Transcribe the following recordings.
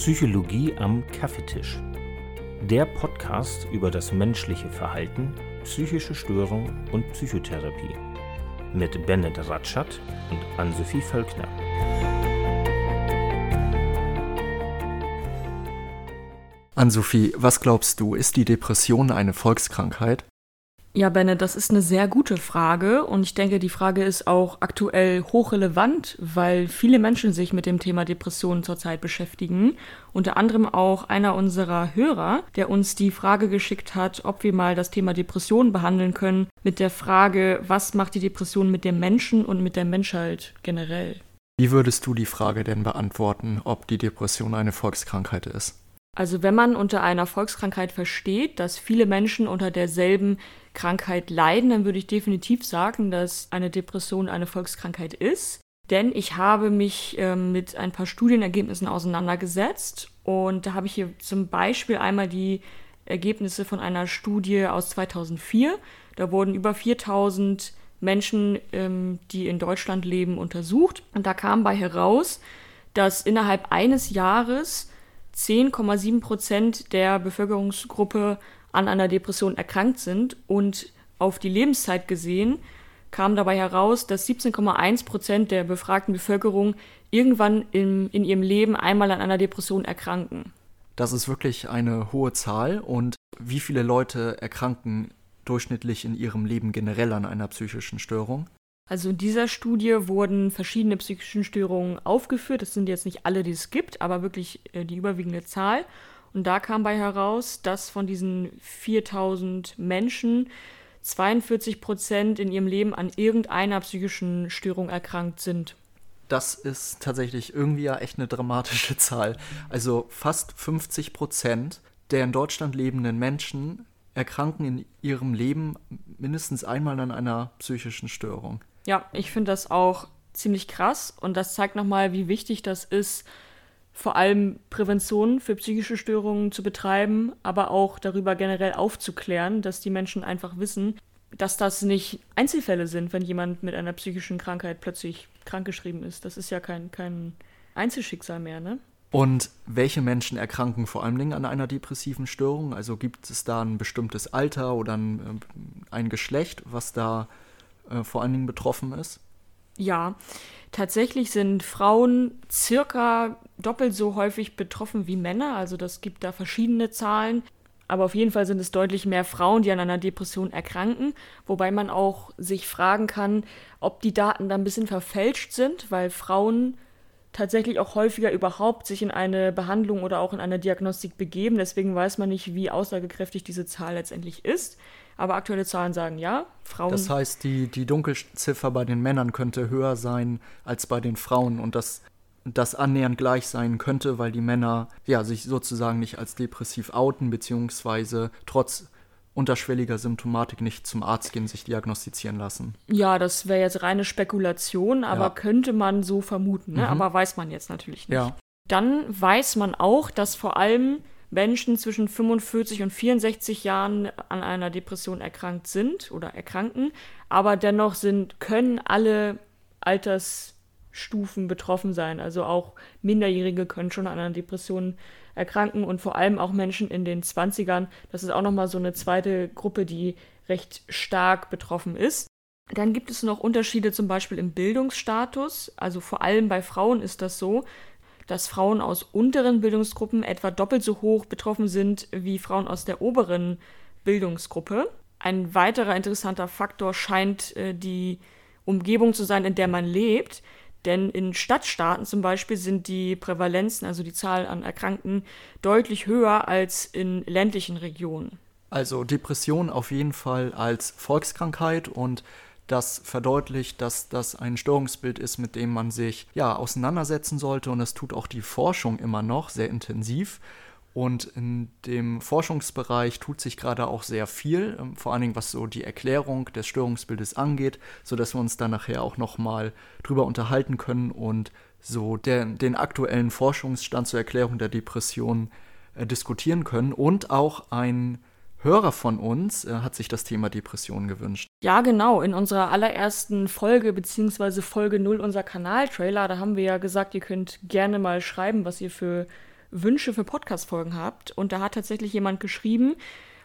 Psychologie am Kaffeetisch. Der Podcast über das menschliche Verhalten, psychische Störung und Psychotherapie. Mit Bennett Ratschat und Ann-Sophie Völkner. Ann-Sophie, was glaubst du, ist die Depression eine Volkskrankheit? Ja, Benne, das ist eine sehr gute Frage und ich denke, die Frage ist auch aktuell hochrelevant, weil viele Menschen sich mit dem Thema Depressionen zurzeit beschäftigen. Unter anderem auch einer unserer Hörer, der uns die Frage geschickt hat, ob wir mal das Thema Depressionen behandeln können, mit der Frage, was macht die Depression mit dem Menschen und mit der Menschheit generell. Wie würdest du die Frage denn beantworten, ob die Depression eine Volkskrankheit ist? Also wenn man unter einer Volkskrankheit versteht, dass viele Menschen unter derselben Krankheit leiden, dann würde ich definitiv sagen, dass eine Depression eine Volkskrankheit ist. Denn ich habe mich äh, mit ein paar Studienergebnissen auseinandergesetzt und da habe ich hier zum Beispiel einmal die Ergebnisse von einer Studie aus 2004. Da wurden über 4000 Menschen, ähm, die in Deutschland leben, untersucht und da kam bei heraus, dass innerhalb eines Jahres 10,7 Prozent der Bevölkerungsgruppe an einer Depression erkrankt sind und auf die Lebenszeit gesehen kam dabei heraus, dass 17,1 Prozent der befragten Bevölkerung irgendwann in, in ihrem Leben einmal an einer Depression erkranken. Das ist wirklich eine hohe Zahl. Und wie viele Leute erkranken durchschnittlich in ihrem Leben generell an einer psychischen Störung? Also in dieser Studie wurden verschiedene psychische Störungen aufgeführt. Das sind jetzt nicht alle, die es gibt, aber wirklich äh, die überwiegende Zahl. Und da kam bei heraus, dass von diesen 4000 Menschen 42 Prozent in ihrem Leben an irgendeiner psychischen Störung erkrankt sind. Das ist tatsächlich irgendwie ja echt eine dramatische Zahl. Also fast 50 Prozent der in Deutschland lebenden Menschen erkranken in ihrem Leben mindestens einmal an einer psychischen Störung. Ja, ich finde das auch ziemlich krass und das zeigt nochmal, wie wichtig das ist, vor allem Prävention für psychische Störungen zu betreiben, aber auch darüber generell aufzuklären, dass die Menschen einfach wissen, dass das nicht Einzelfälle sind, wenn jemand mit einer psychischen Krankheit plötzlich krankgeschrieben ist. Das ist ja kein, kein Einzelschicksal mehr, ne? Und welche Menschen erkranken vor allen Dingen an einer depressiven Störung? Also gibt es da ein bestimmtes Alter oder ein, äh, ein Geschlecht, was da äh, vor allen Dingen betroffen ist? Ja, tatsächlich sind Frauen circa doppelt so häufig betroffen wie Männer. Also das gibt da verschiedene Zahlen. Aber auf jeden Fall sind es deutlich mehr Frauen, die an einer Depression erkranken. Wobei man auch sich fragen kann, ob die Daten da ein bisschen verfälscht sind, weil Frauen tatsächlich auch häufiger überhaupt sich in eine Behandlung oder auch in eine Diagnostik begeben. Deswegen weiß man nicht, wie aussagekräftig diese Zahl letztendlich ist. Aber aktuelle Zahlen sagen ja, Frauen. Das heißt, die, die Dunkelziffer bei den Männern könnte höher sein als bei den Frauen und das, das annähernd gleich sein könnte, weil die Männer ja, sich sozusagen nicht als depressiv outen, beziehungsweise trotz unterschwelliger Symptomatik nicht zum Arzt gehen, sich diagnostizieren lassen. Ja, das wäre jetzt reine Spekulation, aber ja. könnte man so vermuten, ne? mhm. aber weiß man jetzt natürlich nicht. Ja. Dann weiß man auch, dass vor allem Menschen zwischen 45 und 64 Jahren an einer Depression erkrankt sind oder erkranken, aber dennoch sind, können alle Altersstufen betroffen sein. Also auch Minderjährige können schon an einer Depression erkranken und vor allem auch Menschen in den 20ern. Das ist auch nochmal so eine zweite Gruppe, die recht stark betroffen ist. Dann gibt es noch Unterschiede zum Beispiel im Bildungsstatus. Also vor allem bei Frauen ist das so, dass Frauen aus unteren Bildungsgruppen etwa doppelt so hoch betroffen sind wie Frauen aus der oberen Bildungsgruppe. Ein weiterer interessanter Faktor scheint äh, die Umgebung zu sein, in der man lebt. Denn in Stadtstaaten zum Beispiel sind die Prävalenzen, also die Zahl an Erkrankten, deutlich höher als in ländlichen Regionen. Also Depression auf jeden Fall als Volkskrankheit und das verdeutlicht, dass das ein Störungsbild ist, mit dem man sich ja auseinandersetzen sollte und das tut auch die Forschung immer noch sehr intensiv. Und in dem Forschungsbereich tut sich gerade auch sehr viel, ähm, vor allen Dingen was so die Erklärung des Störungsbildes angeht, sodass wir uns dann nachher auch nochmal drüber unterhalten können und so der, den aktuellen Forschungsstand zur Erklärung der Depression äh, diskutieren können und auch ein Hörer von uns äh, hat sich das Thema Depression gewünscht. Ja, genau. In unserer allerersten Folge, beziehungsweise Folge 0 unser Kanaltrailer, da haben wir ja gesagt, ihr könnt gerne mal schreiben, was ihr für Wünsche für Podcast-Folgen habt. Und da hat tatsächlich jemand geschrieben,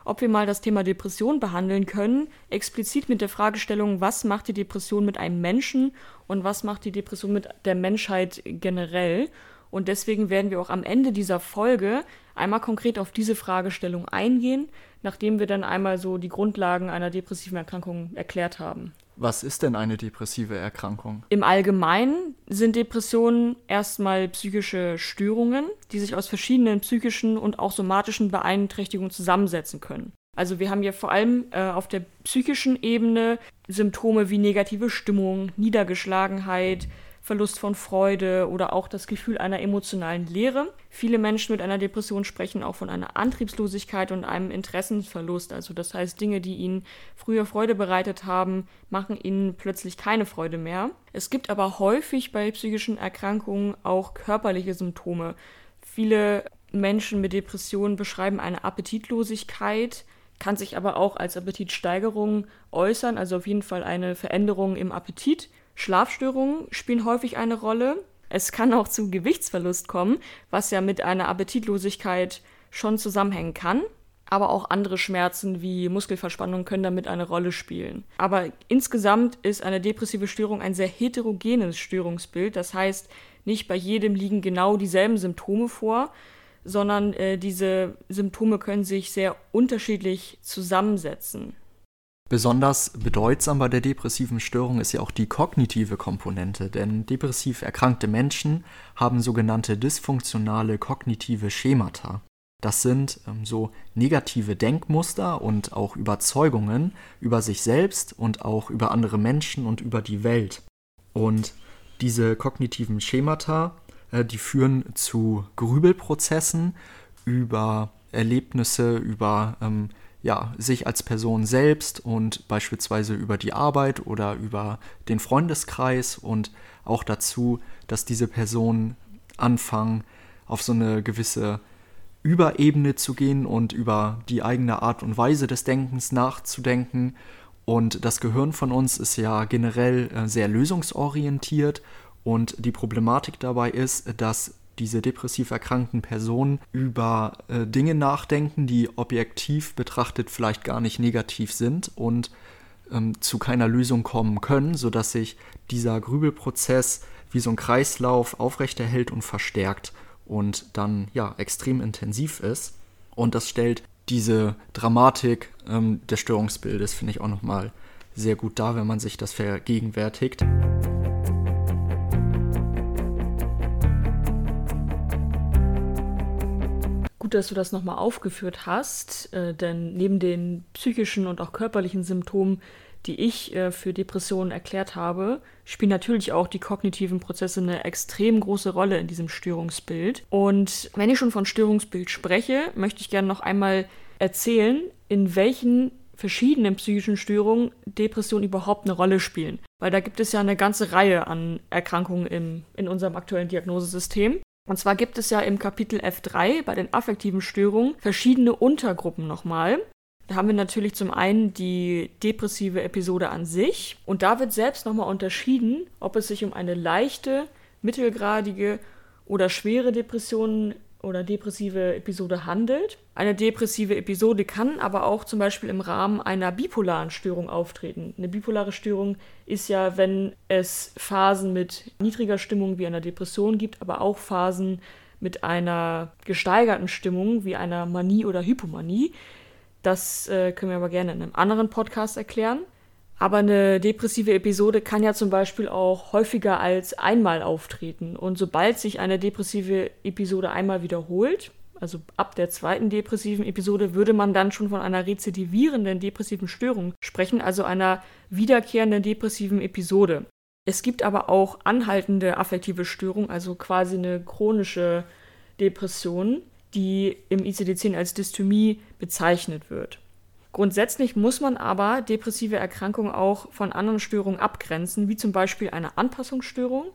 ob wir mal das Thema Depression behandeln können, explizit mit der Fragestellung, was macht die Depression mit einem Menschen und was macht die Depression mit der Menschheit generell. Und deswegen werden wir auch am Ende dieser Folge einmal konkret auf diese Fragestellung eingehen, nachdem wir dann einmal so die Grundlagen einer depressiven Erkrankung erklärt haben. Was ist denn eine depressive Erkrankung? Im Allgemeinen sind Depressionen erstmal psychische Störungen, die sich aus verschiedenen psychischen und auch somatischen Beeinträchtigungen zusammensetzen können. Also wir haben ja vor allem äh, auf der psychischen Ebene Symptome wie negative Stimmung, Niedergeschlagenheit, Verlust von Freude oder auch das Gefühl einer emotionalen Leere. Viele Menschen mit einer Depression sprechen auch von einer Antriebslosigkeit und einem Interessenverlust. Also das heißt, Dinge, die ihnen früher Freude bereitet haben, machen ihnen plötzlich keine Freude mehr. Es gibt aber häufig bei psychischen Erkrankungen auch körperliche Symptome. Viele Menschen mit Depressionen beschreiben eine Appetitlosigkeit, kann sich aber auch als Appetitsteigerung äußern, also auf jeden Fall eine Veränderung im Appetit. Schlafstörungen spielen häufig eine Rolle. Es kann auch zu Gewichtsverlust kommen, was ja mit einer Appetitlosigkeit schon zusammenhängen kann. Aber auch andere Schmerzen wie Muskelverspannung können damit eine Rolle spielen. Aber insgesamt ist eine depressive Störung ein sehr heterogenes Störungsbild. Das heißt, nicht bei jedem liegen genau dieselben Symptome vor, sondern äh, diese Symptome können sich sehr unterschiedlich zusammensetzen. Besonders bedeutsam bei der depressiven Störung ist ja auch die kognitive Komponente, denn depressiv erkrankte Menschen haben sogenannte dysfunktionale kognitive Schemata. Das sind ähm, so negative Denkmuster und auch Überzeugungen über sich selbst und auch über andere Menschen und über die Welt. Und diese kognitiven Schemata, äh, die führen zu Grübelprozessen über Erlebnisse, über ähm, ja, sich als Person selbst und beispielsweise über die Arbeit oder über den Freundeskreis und auch dazu, dass diese Personen anfangen, auf so eine gewisse Überebene zu gehen und über die eigene Art und Weise des Denkens nachzudenken. Und das Gehirn von uns ist ja generell äh, sehr lösungsorientiert und die Problematik dabei ist, dass diese depressiv erkrankten Personen über äh, Dinge nachdenken, die objektiv betrachtet vielleicht gar nicht negativ sind und ähm, zu keiner Lösung kommen können, sodass sich dieser Grübelprozess wie so ein Kreislauf aufrechterhält und verstärkt und dann ja extrem intensiv ist. Und das stellt diese Dramatik ähm, des Störungsbildes, finde ich, auch nochmal sehr gut dar, wenn man sich das vergegenwärtigt. Gut, dass du das nochmal aufgeführt hast, äh, denn neben den psychischen und auch körperlichen Symptomen, die ich äh, für Depressionen erklärt habe, spielen natürlich auch die kognitiven Prozesse eine extrem große Rolle in diesem Störungsbild. Und wenn ich schon von Störungsbild spreche, möchte ich gerne noch einmal erzählen, in welchen verschiedenen psychischen Störungen Depressionen überhaupt eine Rolle spielen. Weil da gibt es ja eine ganze Reihe an Erkrankungen im, in unserem aktuellen Diagnosesystem. Und zwar gibt es ja im Kapitel F3 bei den affektiven Störungen verschiedene Untergruppen nochmal. Da haben wir natürlich zum einen die depressive Episode an sich und da wird selbst nochmal unterschieden, ob es sich um eine leichte, mittelgradige oder schwere Depression oder depressive Episode handelt. Eine depressive Episode kann aber auch zum Beispiel im Rahmen einer bipolaren Störung auftreten. Eine bipolare Störung ist ja, wenn es Phasen mit niedriger Stimmung wie einer Depression gibt, aber auch Phasen mit einer gesteigerten Stimmung wie einer Manie oder Hypomanie. Das äh, können wir aber gerne in einem anderen Podcast erklären. Aber eine depressive Episode kann ja zum Beispiel auch häufiger als einmal auftreten. Und sobald sich eine depressive Episode einmal wiederholt, also ab der zweiten depressiven Episode, würde man dann schon von einer rezidivierenden depressiven Störung sprechen, also einer wiederkehrenden depressiven Episode. Es gibt aber auch anhaltende affektive Störungen, also quasi eine chronische Depression, die im ICD-10 als Dysthymie bezeichnet wird. Grundsätzlich muss man aber depressive Erkrankungen auch von anderen Störungen abgrenzen, wie zum Beispiel eine Anpassungsstörung.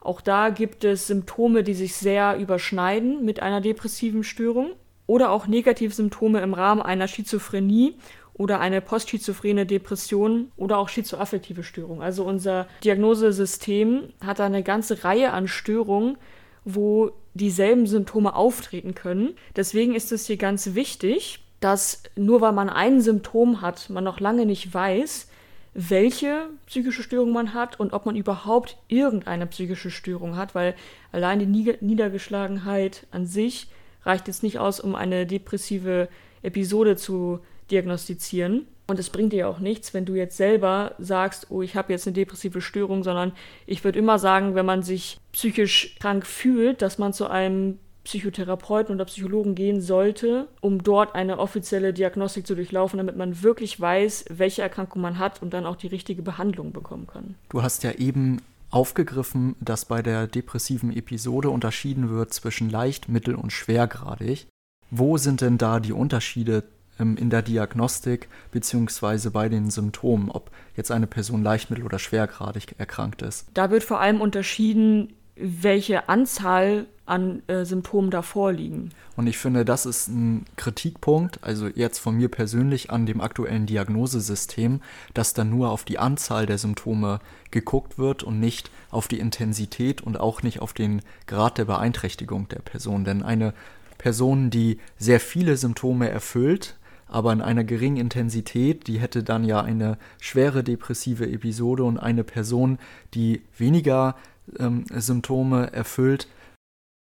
Auch da gibt es Symptome, die sich sehr überschneiden mit einer depressiven Störung oder auch Negativsymptome im Rahmen einer Schizophrenie oder eine postschizophrene Depression oder auch schizoaffektive Störung. Also unser Diagnosesystem hat da eine ganze Reihe an Störungen, wo dieselben Symptome auftreten können. Deswegen ist es hier ganz wichtig, dass nur weil man ein Symptom hat, man noch lange nicht weiß, welche psychische Störung man hat und ob man überhaupt irgendeine psychische Störung hat, weil allein die Niedergeschlagenheit an sich reicht jetzt nicht aus, um eine depressive Episode zu diagnostizieren. Und es bringt dir auch nichts, wenn du jetzt selber sagst, oh, ich habe jetzt eine depressive Störung, sondern ich würde immer sagen, wenn man sich psychisch krank fühlt, dass man zu einem Psychotherapeuten oder Psychologen gehen sollte, um dort eine offizielle Diagnostik zu durchlaufen, damit man wirklich weiß, welche Erkrankung man hat und dann auch die richtige Behandlung bekommen kann. Du hast ja eben aufgegriffen, dass bei der depressiven Episode unterschieden wird zwischen leicht, mittel und schwergradig. Wo sind denn da die Unterschiede ähm, in der Diagnostik beziehungsweise bei den Symptomen, ob jetzt eine Person leicht, mittel oder schwergradig erkrankt ist? Da wird vor allem unterschieden, welche Anzahl an äh, Symptomen da vorliegen. Und ich finde, das ist ein Kritikpunkt, also jetzt von mir persönlich an dem aktuellen Diagnosesystem, dass dann nur auf die Anzahl der Symptome geguckt wird und nicht auf die Intensität und auch nicht auf den Grad der Beeinträchtigung der Person. Denn eine Person, die sehr viele Symptome erfüllt, aber in einer geringen Intensität, die hätte dann ja eine schwere depressive Episode und eine Person, die weniger ähm, Symptome erfüllt.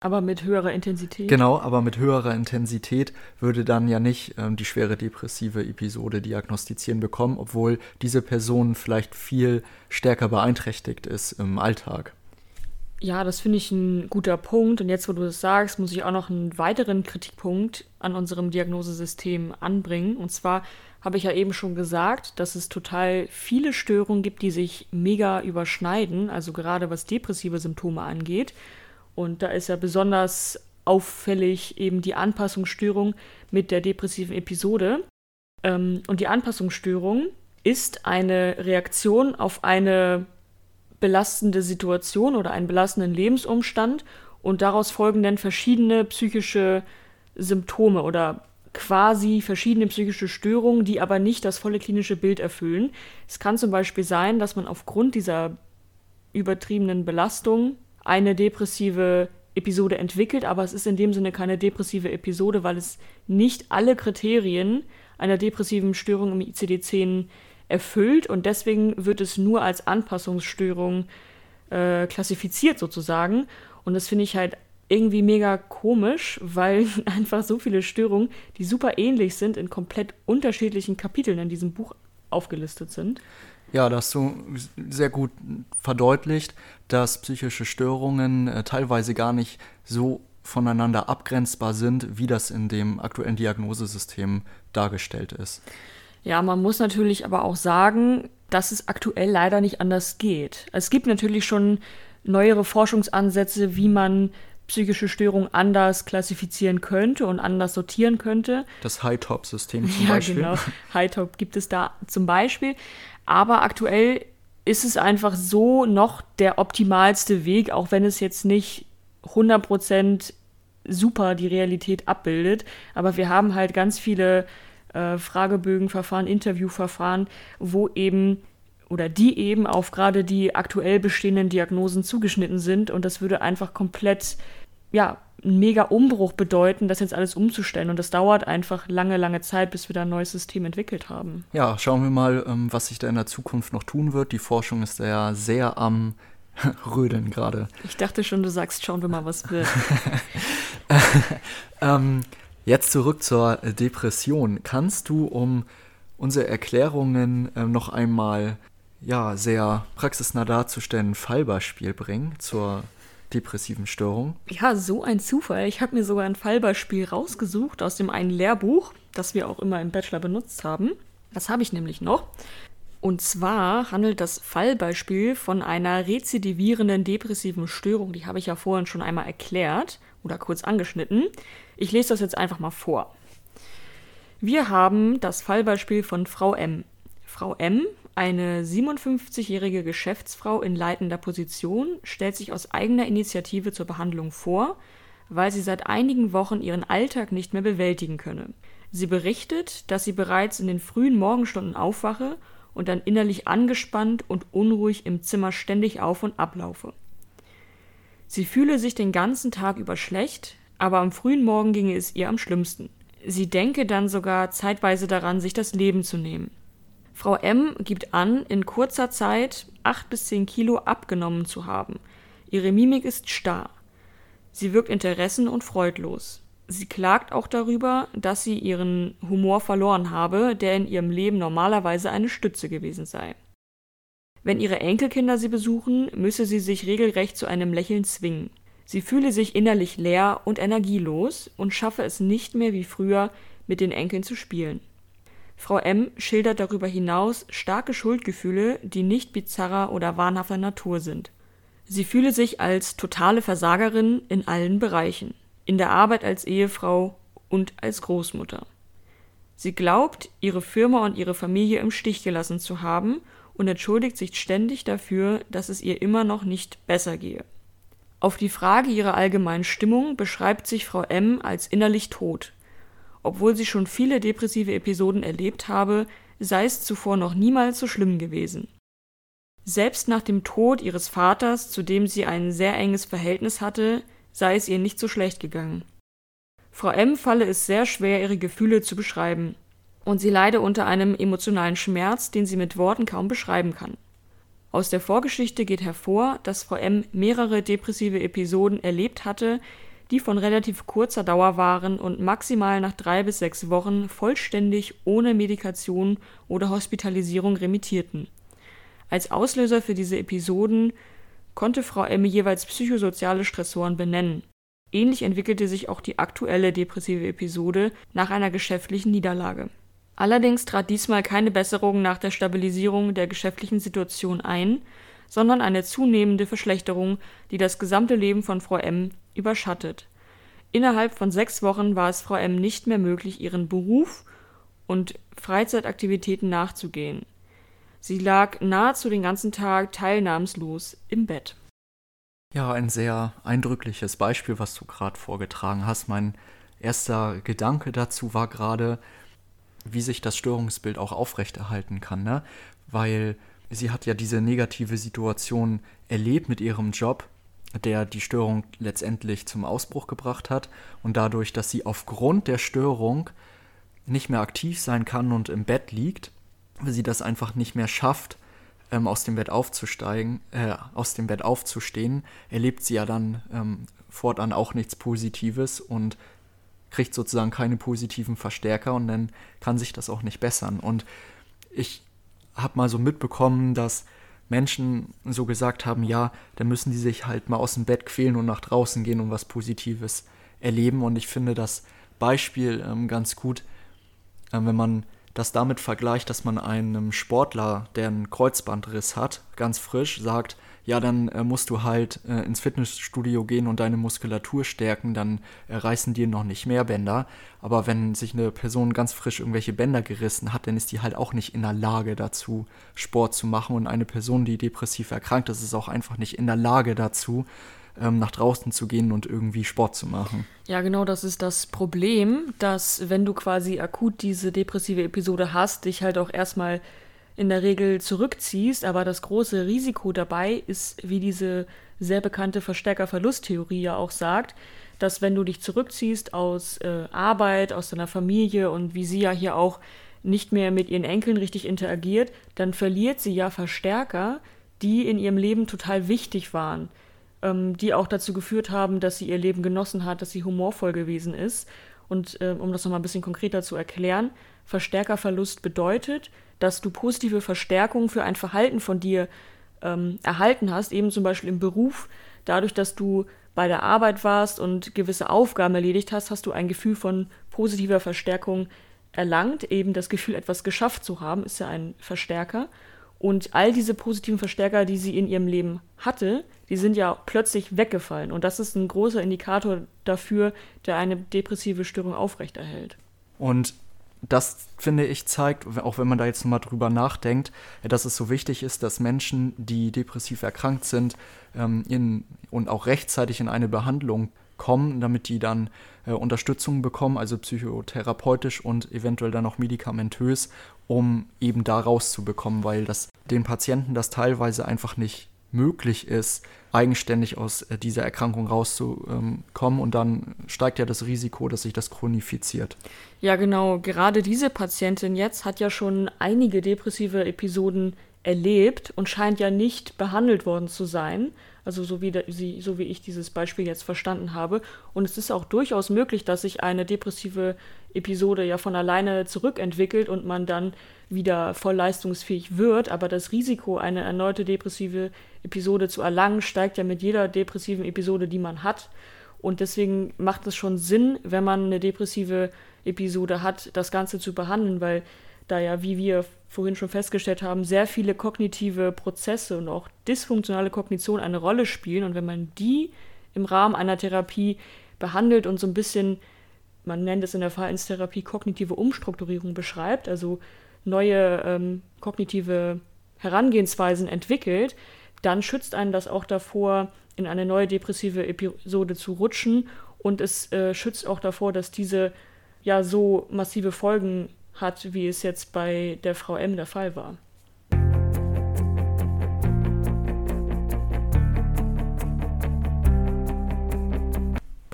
Aber mit höherer Intensität. Genau, aber mit höherer Intensität würde dann ja nicht ähm, die schwere depressive Episode diagnostizieren bekommen, obwohl diese Person vielleicht viel stärker beeinträchtigt ist im Alltag. Ja, das finde ich ein guter Punkt. Und jetzt, wo du das sagst, muss ich auch noch einen weiteren Kritikpunkt an unserem Diagnosesystem anbringen. Und zwar habe ich ja eben schon gesagt, dass es total viele Störungen gibt, die sich mega überschneiden, also gerade was depressive Symptome angeht. Und da ist ja besonders auffällig eben die Anpassungsstörung mit der depressiven Episode. Ähm, und die Anpassungsstörung ist eine Reaktion auf eine belastende Situation oder einen belastenden Lebensumstand und daraus folgen dann verschiedene psychische Symptome oder quasi verschiedene psychische Störungen, die aber nicht das volle klinische Bild erfüllen. Es kann zum Beispiel sein, dass man aufgrund dieser übertriebenen Belastung eine depressive Episode entwickelt, aber es ist in dem Sinne keine depressive Episode, weil es nicht alle Kriterien einer depressiven Störung im ICD-10 erfüllt und deswegen wird es nur als Anpassungsstörung äh, klassifiziert sozusagen. Und das finde ich halt irgendwie mega komisch, weil einfach so viele Störungen, die super ähnlich sind, in komplett unterschiedlichen Kapiteln in diesem Buch aufgelistet sind. Ja, das hast du sehr gut verdeutlicht, dass psychische Störungen äh, teilweise gar nicht so voneinander abgrenzbar sind, wie das in dem aktuellen Diagnosesystem dargestellt ist. Ja, man muss natürlich aber auch sagen, dass es aktuell leider nicht anders geht. Es gibt natürlich schon neuere Forschungsansätze, wie man psychische Störungen anders klassifizieren könnte und anders sortieren könnte. Das High-Top-System zum ja, Beispiel. Genau, High-Top gibt es da zum Beispiel. Aber aktuell ist es einfach so noch der optimalste Weg, auch wenn es jetzt nicht 100% super die Realität abbildet. Aber wir haben halt ganz viele äh, Fragebögenverfahren, Interviewverfahren, wo eben oder die eben auf gerade die aktuell bestehenden Diagnosen zugeschnitten sind und das würde einfach komplett, ja, einen mega Umbruch bedeuten, das jetzt alles umzustellen und das dauert einfach lange, lange Zeit, bis wir da ein neues System entwickelt haben. Ja, schauen wir mal, ähm, was sich da in der Zukunft noch tun wird. Die Forschung ist ja sehr am Rödeln gerade. Ich dachte schon, du sagst, schauen wir mal, was wird. ähm, Jetzt zurück zur Depression. Kannst du, um unsere Erklärungen äh, noch einmal ja, sehr praxisnah darzustellen, ein Fallbeispiel bringen zur depressiven Störung? Ja, so ein Zufall. Ich habe mir sogar ein Fallbeispiel rausgesucht aus dem einen Lehrbuch, das wir auch immer im Bachelor benutzt haben. Das habe ich nämlich noch. Und zwar handelt das Fallbeispiel von einer rezidivierenden depressiven Störung. Die habe ich ja vorhin schon einmal erklärt oder kurz angeschnitten. Ich lese das jetzt einfach mal vor. Wir haben das Fallbeispiel von Frau M. Frau M, eine 57-jährige Geschäftsfrau in leitender Position, stellt sich aus eigener Initiative zur Behandlung vor, weil sie seit einigen Wochen ihren Alltag nicht mehr bewältigen könne. Sie berichtet, dass sie bereits in den frühen Morgenstunden aufwache und dann innerlich angespannt und unruhig im Zimmer ständig auf und ablaufe. Sie fühle sich den ganzen Tag über schlecht, aber am frühen Morgen ginge es ihr am schlimmsten. Sie denke dann sogar zeitweise daran, sich das Leben zu nehmen. Frau M gibt an, in kurzer Zeit acht bis zehn Kilo abgenommen zu haben. Ihre Mimik ist starr. Sie wirkt interessen- und freudlos. Sie klagt auch darüber, dass sie ihren Humor verloren habe, der in ihrem Leben normalerweise eine Stütze gewesen sei. Wenn ihre Enkelkinder sie besuchen, müsse sie sich regelrecht zu einem Lächeln zwingen. Sie fühle sich innerlich leer und energielos und schaffe es nicht mehr wie früher, mit den Enkeln zu spielen. Frau M. schildert darüber hinaus starke Schuldgefühle, die nicht bizarrer oder wahnhafter Natur sind. Sie fühle sich als totale Versagerin in allen Bereichen, in der Arbeit als Ehefrau und als Großmutter. Sie glaubt, ihre Firma und ihre Familie im Stich gelassen zu haben und entschuldigt sich ständig dafür, dass es ihr immer noch nicht besser gehe. Auf die Frage ihrer allgemeinen Stimmung beschreibt sich Frau M. als innerlich tot. Obwohl sie schon viele depressive Episoden erlebt habe, sei es zuvor noch niemals so schlimm gewesen. Selbst nach dem Tod ihres Vaters, zu dem sie ein sehr enges Verhältnis hatte, sei es ihr nicht so schlecht gegangen. Frau M. falle es sehr schwer, ihre Gefühle zu beschreiben und sie leide unter einem emotionalen Schmerz, den sie mit Worten kaum beschreiben kann. Aus der Vorgeschichte geht hervor, dass Frau M mehrere depressive Episoden erlebt hatte, die von relativ kurzer Dauer waren und maximal nach drei bis sechs Wochen vollständig ohne Medikation oder Hospitalisierung remittierten. Als Auslöser für diese Episoden konnte Frau M jeweils psychosoziale Stressoren benennen. Ähnlich entwickelte sich auch die aktuelle depressive Episode nach einer geschäftlichen Niederlage Allerdings trat diesmal keine Besserung nach der Stabilisierung der geschäftlichen Situation ein, sondern eine zunehmende Verschlechterung, die das gesamte Leben von Frau M. überschattet. Innerhalb von sechs Wochen war es Frau M. nicht mehr möglich, ihren Beruf und Freizeitaktivitäten nachzugehen. Sie lag nahezu den ganzen Tag teilnahmslos im Bett. Ja, ein sehr eindrückliches Beispiel, was du gerade vorgetragen hast. Mein erster Gedanke dazu war gerade, wie sich das Störungsbild auch aufrechterhalten kann, ne? Weil sie hat ja diese negative Situation erlebt mit ihrem Job, der die Störung letztendlich zum Ausbruch gebracht hat und dadurch, dass sie aufgrund der Störung nicht mehr aktiv sein kann und im Bett liegt, weil sie das einfach nicht mehr schafft, ähm, aus dem Bett aufzusteigen, äh, aus dem Bett aufzustehen, erlebt sie ja dann ähm, fortan auch nichts Positives und kriegt sozusagen keine positiven Verstärker und dann kann sich das auch nicht bessern. Und ich habe mal so mitbekommen, dass Menschen so gesagt haben, ja, dann müssen die sich halt mal aus dem Bett quälen und nach draußen gehen und was Positives erleben. Und ich finde das Beispiel ähm, ganz gut, äh, wenn man das damit vergleicht, dass man einem Sportler, der einen Kreuzbandriss hat, ganz frisch sagt, ja, dann äh, musst du halt äh, ins Fitnessstudio gehen und deine Muskulatur stärken, dann äh, reißen dir noch nicht mehr Bänder. Aber wenn sich eine Person ganz frisch irgendwelche Bänder gerissen hat, dann ist die halt auch nicht in der Lage dazu, Sport zu machen. Und eine Person, die depressiv erkrankt ist, ist auch einfach nicht in der Lage dazu, ähm, nach draußen zu gehen und irgendwie Sport zu machen. Ja, genau, das ist das Problem, dass wenn du quasi akut diese depressive Episode hast, dich halt auch erstmal in der Regel zurückziehst, aber das große Risiko dabei ist, wie diese sehr bekannte Verstärkerverlusttheorie ja auch sagt, dass wenn du dich zurückziehst aus äh, Arbeit, aus deiner Familie und wie sie ja hier auch nicht mehr mit ihren Enkeln richtig interagiert, dann verliert sie ja Verstärker, die in ihrem Leben total wichtig waren, ähm, die auch dazu geführt haben, dass sie ihr Leben genossen hat, dass sie humorvoll gewesen ist. Und äh, um das nochmal ein bisschen konkreter zu erklären, Verstärkerverlust bedeutet, dass du positive Verstärkung für ein Verhalten von dir ähm, erhalten hast, eben zum Beispiel im Beruf, dadurch, dass du bei der Arbeit warst und gewisse Aufgaben erledigt hast, hast du ein Gefühl von positiver Verstärkung erlangt. Eben das Gefühl, etwas geschafft zu haben, ist ja ein Verstärker. Und all diese positiven Verstärker, die sie in ihrem Leben hatte, die sind ja plötzlich weggefallen. Und das ist ein großer Indikator dafür, der eine depressive Störung aufrechterhält. Und das finde ich zeigt, auch wenn man da jetzt mal drüber nachdenkt, dass es so wichtig ist, dass Menschen, die depressiv erkrankt sind, ähm, in, und auch rechtzeitig in eine Behandlung kommen, damit die dann äh, Unterstützung bekommen, also psychotherapeutisch und eventuell dann auch medikamentös, um eben da rauszubekommen, weil das den Patienten das teilweise einfach nicht möglich ist, eigenständig aus äh, dieser Erkrankung rauszukommen und dann steigt ja das Risiko, dass sich das chronifiziert. Ja, genau. Gerade diese Patientin jetzt hat ja schon einige depressive Episoden erlebt und scheint ja nicht behandelt worden zu sein. Also so wie, sie, so wie ich dieses Beispiel jetzt verstanden habe. Und es ist auch durchaus möglich, dass sich eine depressive Episode ja von alleine zurückentwickelt und man dann wieder voll leistungsfähig wird. Aber das Risiko, eine erneute depressive Episode zu erlangen, steigt ja mit jeder depressiven Episode, die man hat. Und deswegen macht es schon Sinn, wenn man eine depressive Episode hat, das Ganze zu behandeln, weil da ja, wie wir vorhin schon festgestellt haben, sehr viele kognitive Prozesse und auch dysfunktionale Kognition eine Rolle spielen. Und wenn man die im Rahmen einer Therapie behandelt und so ein bisschen, man nennt es in der Verhaltenstherapie kognitive Umstrukturierung beschreibt, also neue ähm, kognitive Herangehensweisen entwickelt, dann schützt einen das auch davor, in eine neue depressive Episode zu rutschen und es äh, schützt auch davor, dass diese ja so massive Folgen hat, wie es jetzt bei der Frau M der Fall war.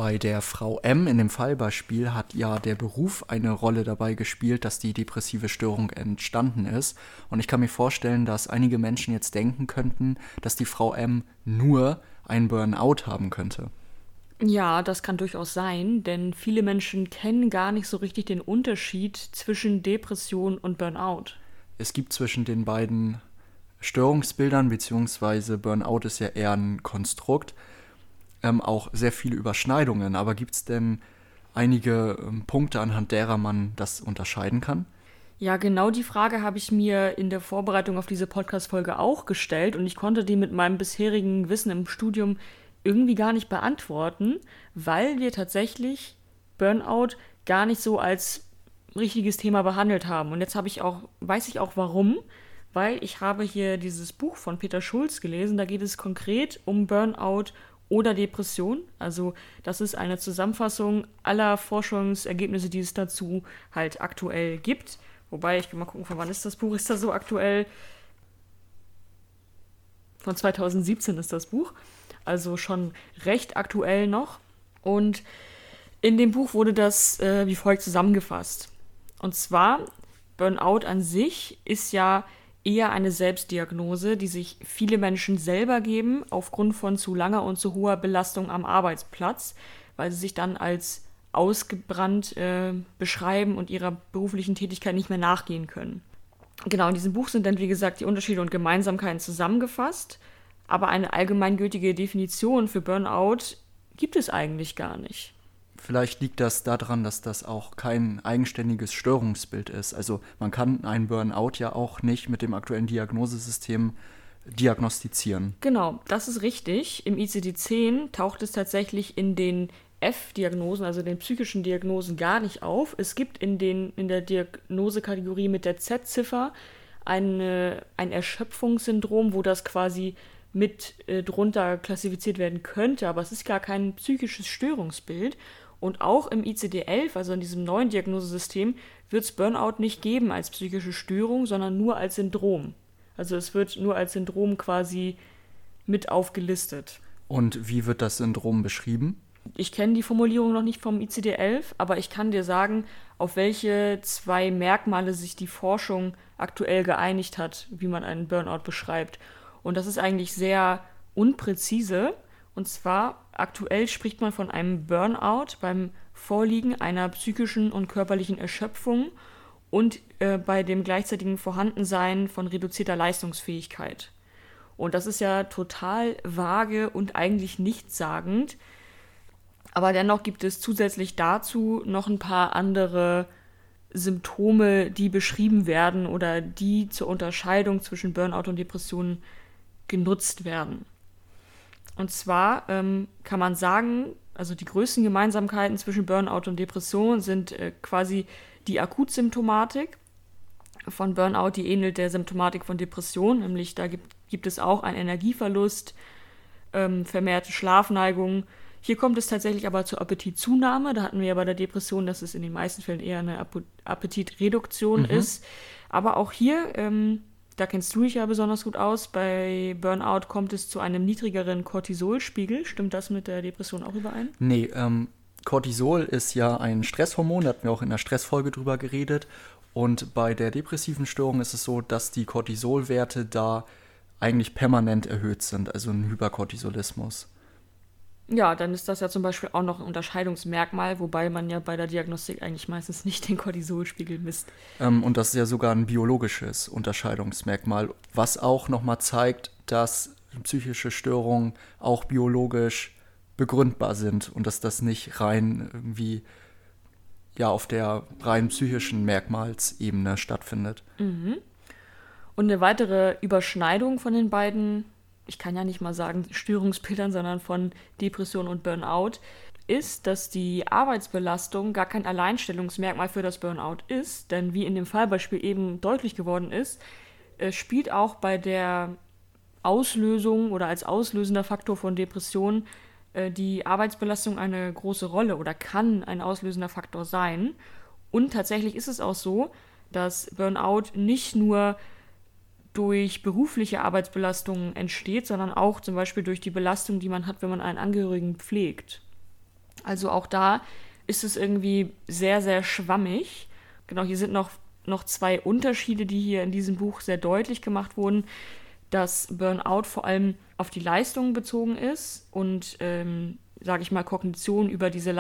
Bei der Frau M in dem Fallbeispiel hat ja der Beruf eine Rolle dabei gespielt, dass die depressive Störung entstanden ist. Und ich kann mir vorstellen, dass einige Menschen jetzt denken könnten, dass die Frau M nur ein Burnout haben könnte. Ja, das kann durchaus sein, denn viele Menschen kennen gar nicht so richtig den Unterschied zwischen Depression und Burnout. Es gibt zwischen den beiden Störungsbildern, beziehungsweise Burnout ist ja eher ein Konstrukt, ähm, auch sehr viele Überschneidungen. Aber gibt es denn einige ähm, Punkte, anhand derer man das unterscheiden kann? Ja, genau die Frage habe ich mir in der Vorbereitung auf diese Podcast-Folge auch gestellt und ich konnte die mit meinem bisherigen Wissen im Studium irgendwie gar nicht beantworten, weil wir tatsächlich Burnout gar nicht so als richtiges Thema behandelt haben. Und jetzt habe ich auch, weiß ich auch warum, weil ich habe hier dieses Buch von Peter Schulz gelesen. Da geht es konkret um Burnout oder Depression. Also das ist eine Zusammenfassung aller Forschungsergebnisse, die es dazu halt aktuell gibt. Wobei, ich kann mal gucken, von wann ist das Buch? Ist das so aktuell? Von 2017 ist das Buch also schon recht aktuell noch. Und in dem Buch wurde das äh, wie folgt zusammengefasst. Und zwar, Burnout an sich ist ja eher eine Selbstdiagnose, die sich viele Menschen selber geben aufgrund von zu langer und zu hoher Belastung am Arbeitsplatz, weil sie sich dann als ausgebrannt äh, beschreiben und ihrer beruflichen Tätigkeit nicht mehr nachgehen können. Genau, in diesem Buch sind dann, wie gesagt, die Unterschiede und Gemeinsamkeiten zusammengefasst aber eine allgemeingültige Definition für Burnout gibt es eigentlich gar nicht. Vielleicht liegt das daran, dass das auch kein eigenständiges Störungsbild ist. Also man kann einen Burnout ja auch nicht mit dem aktuellen Diagnosesystem diagnostizieren. Genau, das ist richtig. Im ICD-10 taucht es tatsächlich in den F-Diagnosen, also den psychischen Diagnosen, gar nicht auf. Es gibt in, den, in der Diagnosekategorie mit der Z-Ziffer ein Erschöpfungssyndrom, wo das quasi mit äh, drunter klassifiziert werden könnte, aber es ist gar kein psychisches Störungsbild. Und auch im ICD-11, also in diesem neuen Diagnosesystem, wird es Burnout nicht geben als psychische Störung, sondern nur als Syndrom. Also es wird nur als Syndrom quasi mit aufgelistet. Und wie wird das Syndrom beschrieben? Ich kenne die Formulierung noch nicht vom ICD-11, aber ich kann dir sagen, auf welche zwei Merkmale sich die Forschung aktuell geeinigt hat, wie man einen Burnout beschreibt. Und das ist eigentlich sehr unpräzise. Und zwar aktuell spricht man von einem Burnout beim Vorliegen einer psychischen und körperlichen Erschöpfung und äh, bei dem gleichzeitigen Vorhandensein von reduzierter Leistungsfähigkeit. Und das ist ja total vage und eigentlich nichtssagend. Aber dennoch gibt es zusätzlich dazu noch ein paar andere Symptome, die beschrieben werden oder die zur Unterscheidung zwischen Burnout und Depressionen genutzt werden. Und zwar ähm, kann man sagen, also die größten Gemeinsamkeiten zwischen Burnout und Depression sind äh, quasi die Akutsymptomatik von Burnout, die ähnelt der Symptomatik von Depression, nämlich da gibt, gibt es auch einen Energieverlust, ähm, vermehrte Schlafneigung. Hier kommt es tatsächlich aber zur Appetitzunahme. Da hatten wir ja bei der Depression, dass es in den meisten Fällen eher eine Appetitreduktion mhm. ist. Aber auch hier ähm, da kennst du dich ja besonders gut aus. Bei Burnout kommt es zu einem niedrigeren Cortisolspiegel. Stimmt das mit der Depression auch überein? Nee, ähm, Cortisol ist ja ein Stresshormon, da hatten wir auch in der Stressfolge drüber geredet. Und bei der depressiven Störung ist es so, dass die Cortisolwerte da eigentlich permanent erhöht sind, also ein Hypercortisolismus. Ja, dann ist das ja zum Beispiel auch noch ein Unterscheidungsmerkmal, wobei man ja bei der Diagnostik eigentlich meistens nicht den Cortisolspiegel misst. Ähm, und das ist ja sogar ein biologisches Unterscheidungsmerkmal, was auch nochmal zeigt, dass psychische Störungen auch biologisch begründbar sind und dass das nicht rein irgendwie ja auf der rein psychischen Merkmalsebene stattfindet. Mhm. Und eine weitere Überschneidung von den beiden, ich kann ja nicht mal sagen Störungsbildern, sondern von Depression und Burnout, ist, dass die Arbeitsbelastung gar kein Alleinstellungsmerkmal für das Burnout ist, denn wie in dem Fallbeispiel eben deutlich geworden ist, spielt auch bei der Auslösung oder als auslösender Faktor von Depressionen äh, die Arbeitsbelastung eine große Rolle oder kann ein auslösender Faktor sein. Und tatsächlich ist es auch so, dass Burnout nicht nur durch berufliche Arbeitsbelastungen entsteht, sondern auch zum Beispiel durch die Belastung, die man hat, wenn man einen Angehörigen pflegt. Also auch da ist es irgendwie sehr, sehr schwammig. Genau, hier sind noch, noch zwei Unterschiede, die hier in diesem Buch sehr deutlich gemacht wurden dass Burnout vor allem auf die Leistung bezogen ist und, ähm, sage ich mal, Kognition über diese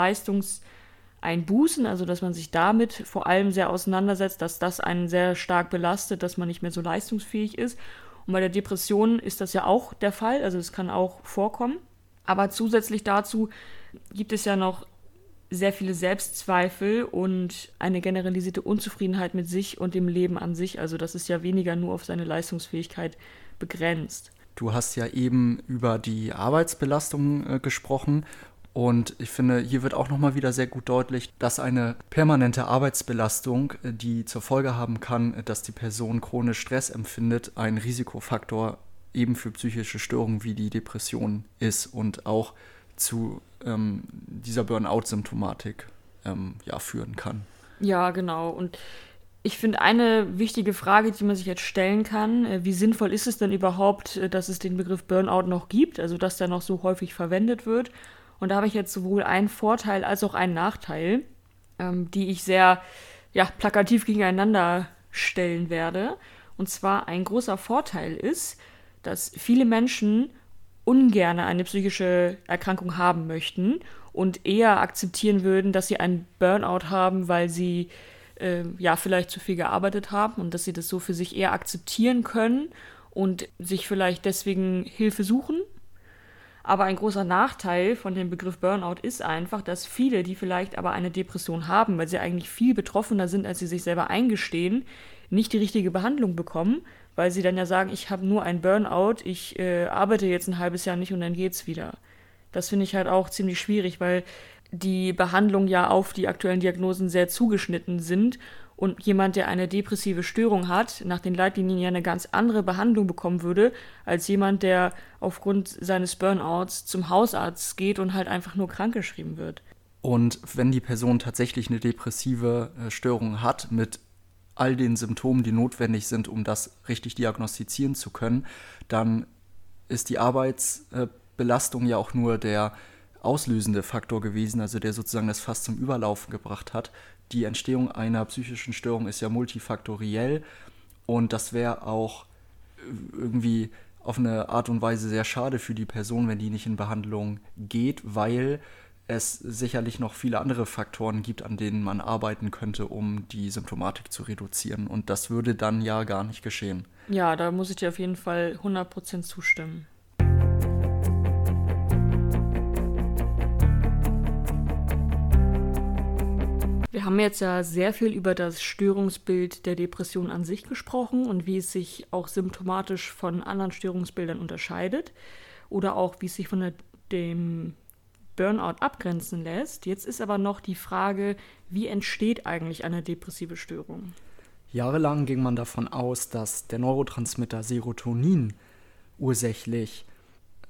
Leistungseinbußen, also dass man sich damit vor allem sehr auseinandersetzt, dass das einen sehr stark belastet, dass man nicht mehr so leistungsfähig ist. Und bei der Depression ist das ja auch der Fall, also es kann auch vorkommen. Aber zusätzlich dazu gibt es ja noch sehr viele Selbstzweifel und eine generalisierte Unzufriedenheit mit sich und dem Leben an sich. Also das ist ja weniger nur auf seine Leistungsfähigkeit begrenzt. Du hast ja eben über die Arbeitsbelastung äh, gesprochen und ich finde, hier wird auch nochmal wieder sehr gut deutlich, dass eine permanente Arbeitsbelastung, äh, die zur Folge haben kann, äh, dass die Person chronisch Stress empfindet, ein Risikofaktor eben für psychische Störungen wie die Depression ist und auch zu ähm, dieser Burnout-Symptomatik ähm, ja, führen kann. Ja, genau. Und ich finde eine wichtige Frage, die man sich jetzt stellen kann, äh, wie sinnvoll ist es denn überhaupt, dass es den Begriff Burnout noch gibt, also dass der noch so häufig verwendet wird. Und da habe ich jetzt sowohl einen Vorteil als auch einen Nachteil, ähm, die ich sehr ja, plakativ gegeneinander stellen werde. Und zwar ein großer Vorteil ist, dass viele Menschen ungern eine psychische Erkrankung haben möchten und eher akzeptieren würden, dass sie einen Burnout haben, weil sie äh, ja vielleicht zu viel gearbeitet haben und dass sie das so für sich eher akzeptieren können und sich vielleicht deswegen Hilfe suchen. Aber ein großer Nachteil von dem Begriff Burnout ist einfach, dass viele, die vielleicht aber eine Depression haben, weil sie eigentlich viel betroffener sind, als sie sich selber eingestehen, nicht die richtige Behandlung bekommen, weil sie dann ja sagen, ich habe nur ein Burnout, ich äh, arbeite jetzt ein halbes Jahr nicht und dann geht's wieder. Das finde ich halt auch ziemlich schwierig, weil die Behandlung ja auf die aktuellen Diagnosen sehr zugeschnitten sind und jemand, der eine depressive Störung hat, nach den Leitlinien ja eine ganz andere Behandlung bekommen würde, als jemand, der aufgrund seines Burnouts zum Hausarzt geht und halt einfach nur krankgeschrieben wird. Und wenn die Person tatsächlich eine depressive äh, Störung hat, mit all den Symptomen, die notwendig sind, um das richtig diagnostizieren zu können, dann ist die Arbeitsbelastung ja auch nur der auslösende Faktor gewesen, also der sozusagen das fast zum Überlaufen gebracht hat. Die Entstehung einer psychischen Störung ist ja multifaktoriell und das wäre auch irgendwie auf eine Art und Weise sehr schade für die Person, wenn die nicht in Behandlung geht, weil es sicherlich noch viele andere Faktoren gibt, an denen man arbeiten könnte, um die Symptomatik zu reduzieren. Und das würde dann ja gar nicht geschehen. Ja, da muss ich dir auf jeden Fall 100% zustimmen. Wir haben jetzt ja sehr viel über das Störungsbild der Depression an sich gesprochen und wie es sich auch symptomatisch von anderen Störungsbildern unterscheidet oder auch wie es sich von der, dem Burnout abgrenzen lässt. Jetzt ist aber noch die Frage, wie entsteht eigentlich eine depressive Störung? Jahrelang ging man davon aus, dass der Neurotransmitter Serotonin ursächlich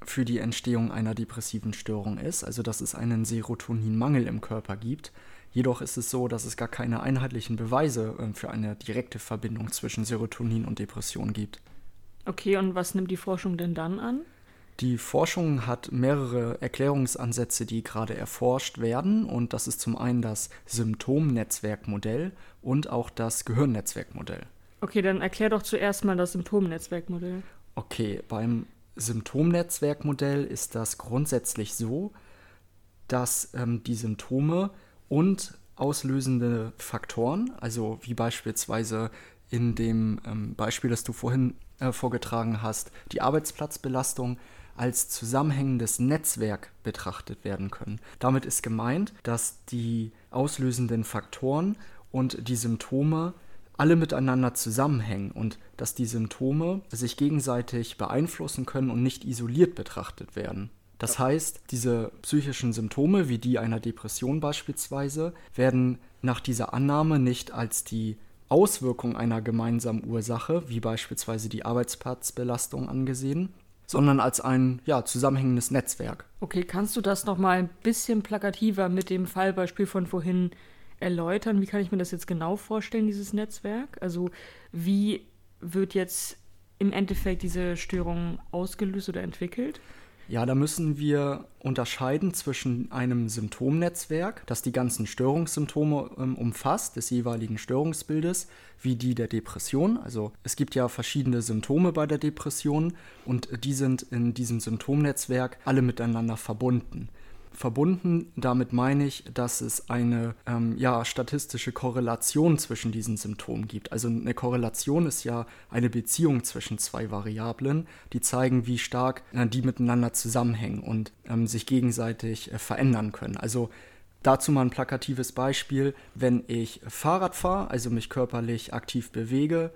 für die Entstehung einer depressiven Störung ist, also dass es einen Serotoninmangel im Körper gibt. Jedoch ist es so, dass es gar keine einheitlichen Beweise äh, für eine direkte Verbindung zwischen Serotonin und Depression gibt. Okay, und was nimmt die Forschung denn dann an? Die Forschung hat mehrere Erklärungsansätze, die gerade erforscht werden. Und das ist zum einen das Symptomnetzwerkmodell und auch das Gehirnnetzwerkmodell. Okay, dann erklär doch zuerst mal das Symptomnetzwerkmodell. Okay, beim Symptomnetzwerkmodell ist das grundsätzlich so, dass ähm, die Symptome und auslösende Faktoren, also wie beispielsweise in dem ähm, Beispiel, das du vorhin äh, vorgetragen hast, die Arbeitsplatzbelastung, als zusammenhängendes Netzwerk betrachtet werden können. Damit ist gemeint, dass die auslösenden Faktoren und die Symptome alle miteinander zusammenhängen und dass die Symptome sich gegenseitig beeinflussen können und nicht isoliert betrachtet werden. Das heißt, diese psychischen Symptome, wie die einer Depression beispielsweise, werden nach dieser Annahme nicht als die Auswirkung einer gemeinsamen Ursache, wie beispielsweise die Arbeitsplatzbelastung, angesehen, sondern als ein ja, zusammenhängendes Netzwerk. Okay, kannst du das noch mal ein bisschen plakativer mit dem Fallbeispiel von vorhin erläutern? Wie kann ich mir das jetzt genau vorstellen, dieses Netzwerk? Also wie wird jetzt im Endeffekt diese Störung ausgelöst oder entwickelt? Ja, da müssen wir unterscheiden zwischen einem Symptomnetzwerk, das die ganzen Störungssymptome ähm, umfasst, des jeweiligen Störungsbildes, wie die der Depression. Also es gibt ja verschiedene Symptome bei der Depression und die sind in diesem Symptomnetzwerk alle miteinander verbunden verbunden. Damit meine ich, dass es eine ähm, ja, statistische Korrelation zwischen diesen Symptomen gibt. Also eine Korrelation ist ja eine Beziehung zwischen zwei Variablen, die zeigen, wie stark äh, die miteinander zusammenhängen und ähm, sich gegenseitig äh, verändern können. Also Dazu mal ein plakatives Beispiel. Wenn ich Fahrrad fahre, also mich körperlich aktiv bewege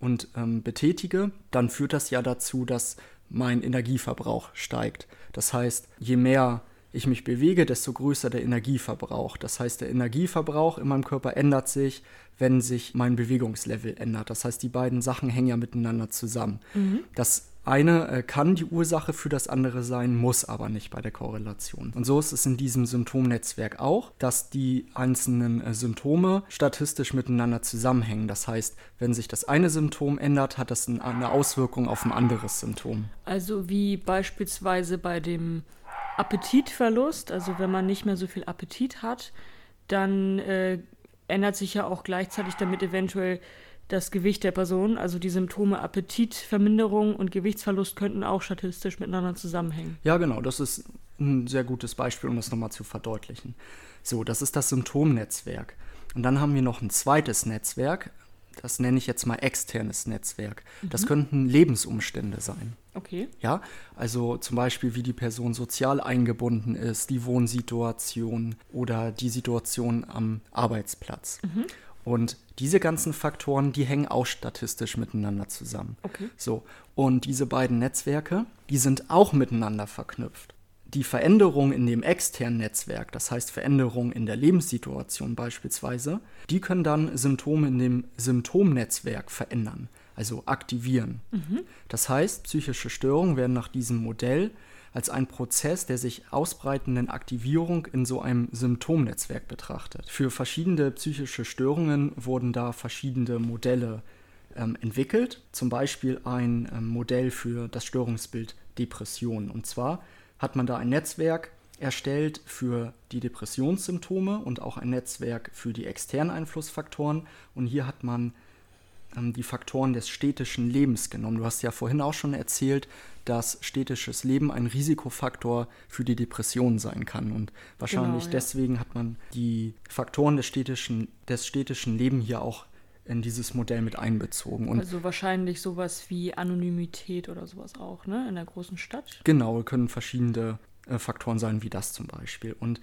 und ähm, betätige, dann führt das ja dazu, dass mein Energieverbrauch steigt. Das heißt, je mehr ich mich bewege, desto größer der Energieverbrauch. Das heißt, der Energieverbrauch in meinem Körper ändert sich, wenn sich mein Bewegungslevel ändert. Das heißt, die beiden Sachen hängen ja miteinander zusammen. Mhm. Das eine äh, kann die Ursache für das andere sein, muss aber nicht bei der Korrelation. Und so ist es in diesem Symptomnetzwerk auch, dass die einzelnen äh, Symptome statistisch miteinander zusammenhängen. Das heißt, wenn sich das eine Symptom ändert, hat das eine Auswirkung auf ein anderes Symptom. Also wie beispielsweise bei dem Appetitverlust, also wenn man nicht mehr so viel Appetit hat, dann äh, ändert sich ja auch gleichzeitig damit eventuell das Gewicht der Person. Also die Symptome Appetitverminderung und Gewichtsverlust könnten auch statistisch miteinander zusammenhängen. Ja, genau, das ist ein sehr gutes Beispiel, um das nochmal zu verdeutlichen. So, das ist das Symptomnetzwerk. Und dann haben wir noch ein zweites Netzwerk, das nenne ich jetzt mal externes Netzwerk. Mhm. Das könnten Lebensumstände sein. Okay. Ja, also zum Beispiel, wie die Person sozial eingebunden ist, die Wohnsituation oder die Situation am Arbeitsplatz. Mhm. Und diese ganzen Faktoren, die hängen auch statistisch miteinander zusammen. Okay. So, und diese beiden Netzwerke, die sind auch miteinander verknüpft die Veränderung in dem externen Netzwerk, das heißt Veränderungen in der Lebenssituation beispielsweise, die können dann Symptome in dem Symptomnetzwerk verändern, also aktivieren. Mhm. Das heißt, psychische Störungen werden nach diesem Modell als ein Prozess der sich ausbreitenden Aktivierung in so einem Symptomnetzwerk betrachtet. Für verschiedene psychische Störungen wurden da verschiedene Modelle ähm, entwickelt, zum Beispiel ein ähm, Modell für das Störungsbild Depression. Und zwar hat man da ein Netzwerk erstellt für die Depressionssymptome und auch ein Netzwerk für die externen Einflussfaktoren. Und hier hat man ähm, die Faktoren des städtischen Lebens genommen. Du hast ja vorhin auch schon erzählt, dass städtisches Leben ein Risikofaktor für die Depression sein kann. Und wahrscheinlich genau, ja. deswegen hat man die Faktoren des städtischen, des städtischen Lebens hier auch in dieses Modell mit einbezogen. Und also wahrscheinlich sowas wie Anonymität oder sowas auch, ne? In der großen Stadt. Genau, können verschiedene äh, Faktoren sein, wie das zum Beispiel. Und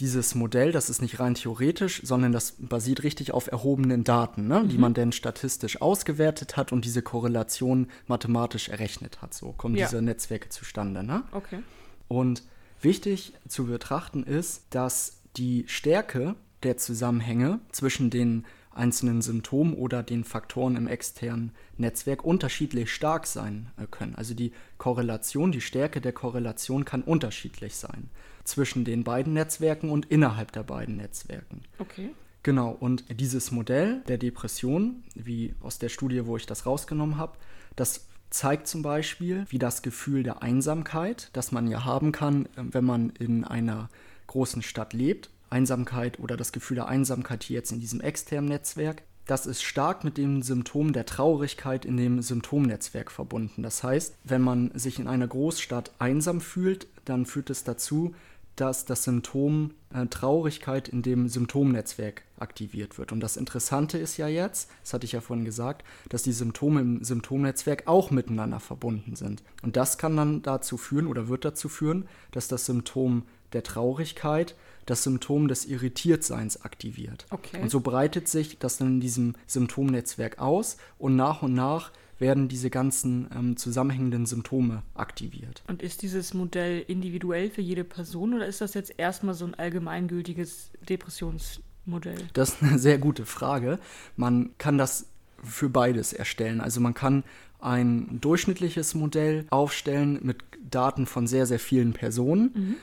dieses Modell, das ist nicht rein theoretisch, sondern das basiert richtig auf erhobenen Daten, ne? Mhm. die man dann statistisch ausgewertet hat und diese Korrelation mathematisch errechnet hat. So kommen ja. diese Netzwerke zustande. Ne? Okay. Und wichtig zu betrachten ist, dass die Stärke der Zusammenhänge zwischen den einzelnen Symptomen oder den Faktoren im externen Netzwerk unterschiedlich stark sein äh, können. Also die Korrelation, die Stärke der Korrelation kann unterschiedlich sein zwischen den beiden Netzwerken und innerhalb der beiden Netzwerken. Okay. Genau, und dieses Modell der Depression, wie aus der Studie, wo ich das rausgenommen habe, das zeigt zum Beispiel, wie das Gefühl der Einsamkeit, das man ja haben kann, ähm, wenn man in einer großen Stadt lebt, Einsamkeit oder das Gefühl der Einsamkeit hier jetzt in diesem externen Netzwerk, das ist stark mit dem Symptom der Traurigkeit in dem Symptomnetzwerk verbunden. Das heißt, wenn man sich in einer Großstadt einsam fühlt, dann führt es dazu, dass das Symptom äh, Traurigkeit in dem Symptomnetzwerk aktiviert wird. Und das Interessante ist ja jetzt, das hatte ich ja vorhin gesagt, dass die Symptome im Symptomnetzwerk auch miteinander verbunden sind. Und das kann dann dazu führen oder wird dazu führen, dass das Symptom der Traurigkeit das Symptom des Irritiertseins aktiviert. Okay. Und so breitet sich das dann in diesem Symptomnetzwerk aus und nach und nach werden diese ganzen ähm, zusammenhängenden Symptome aktiviert. Und ist dieses Modell individuell für jede Person oder ist das jetzt erstmal so ein allgemeingültiges Depressionsmodell? Das ist eine sehr gute Frage. Man kann das für beides erstellen. Also man kann ein durchschnittliches Modell aufstellen mit Daten von sehr, sehr vielen Personen. Mhm.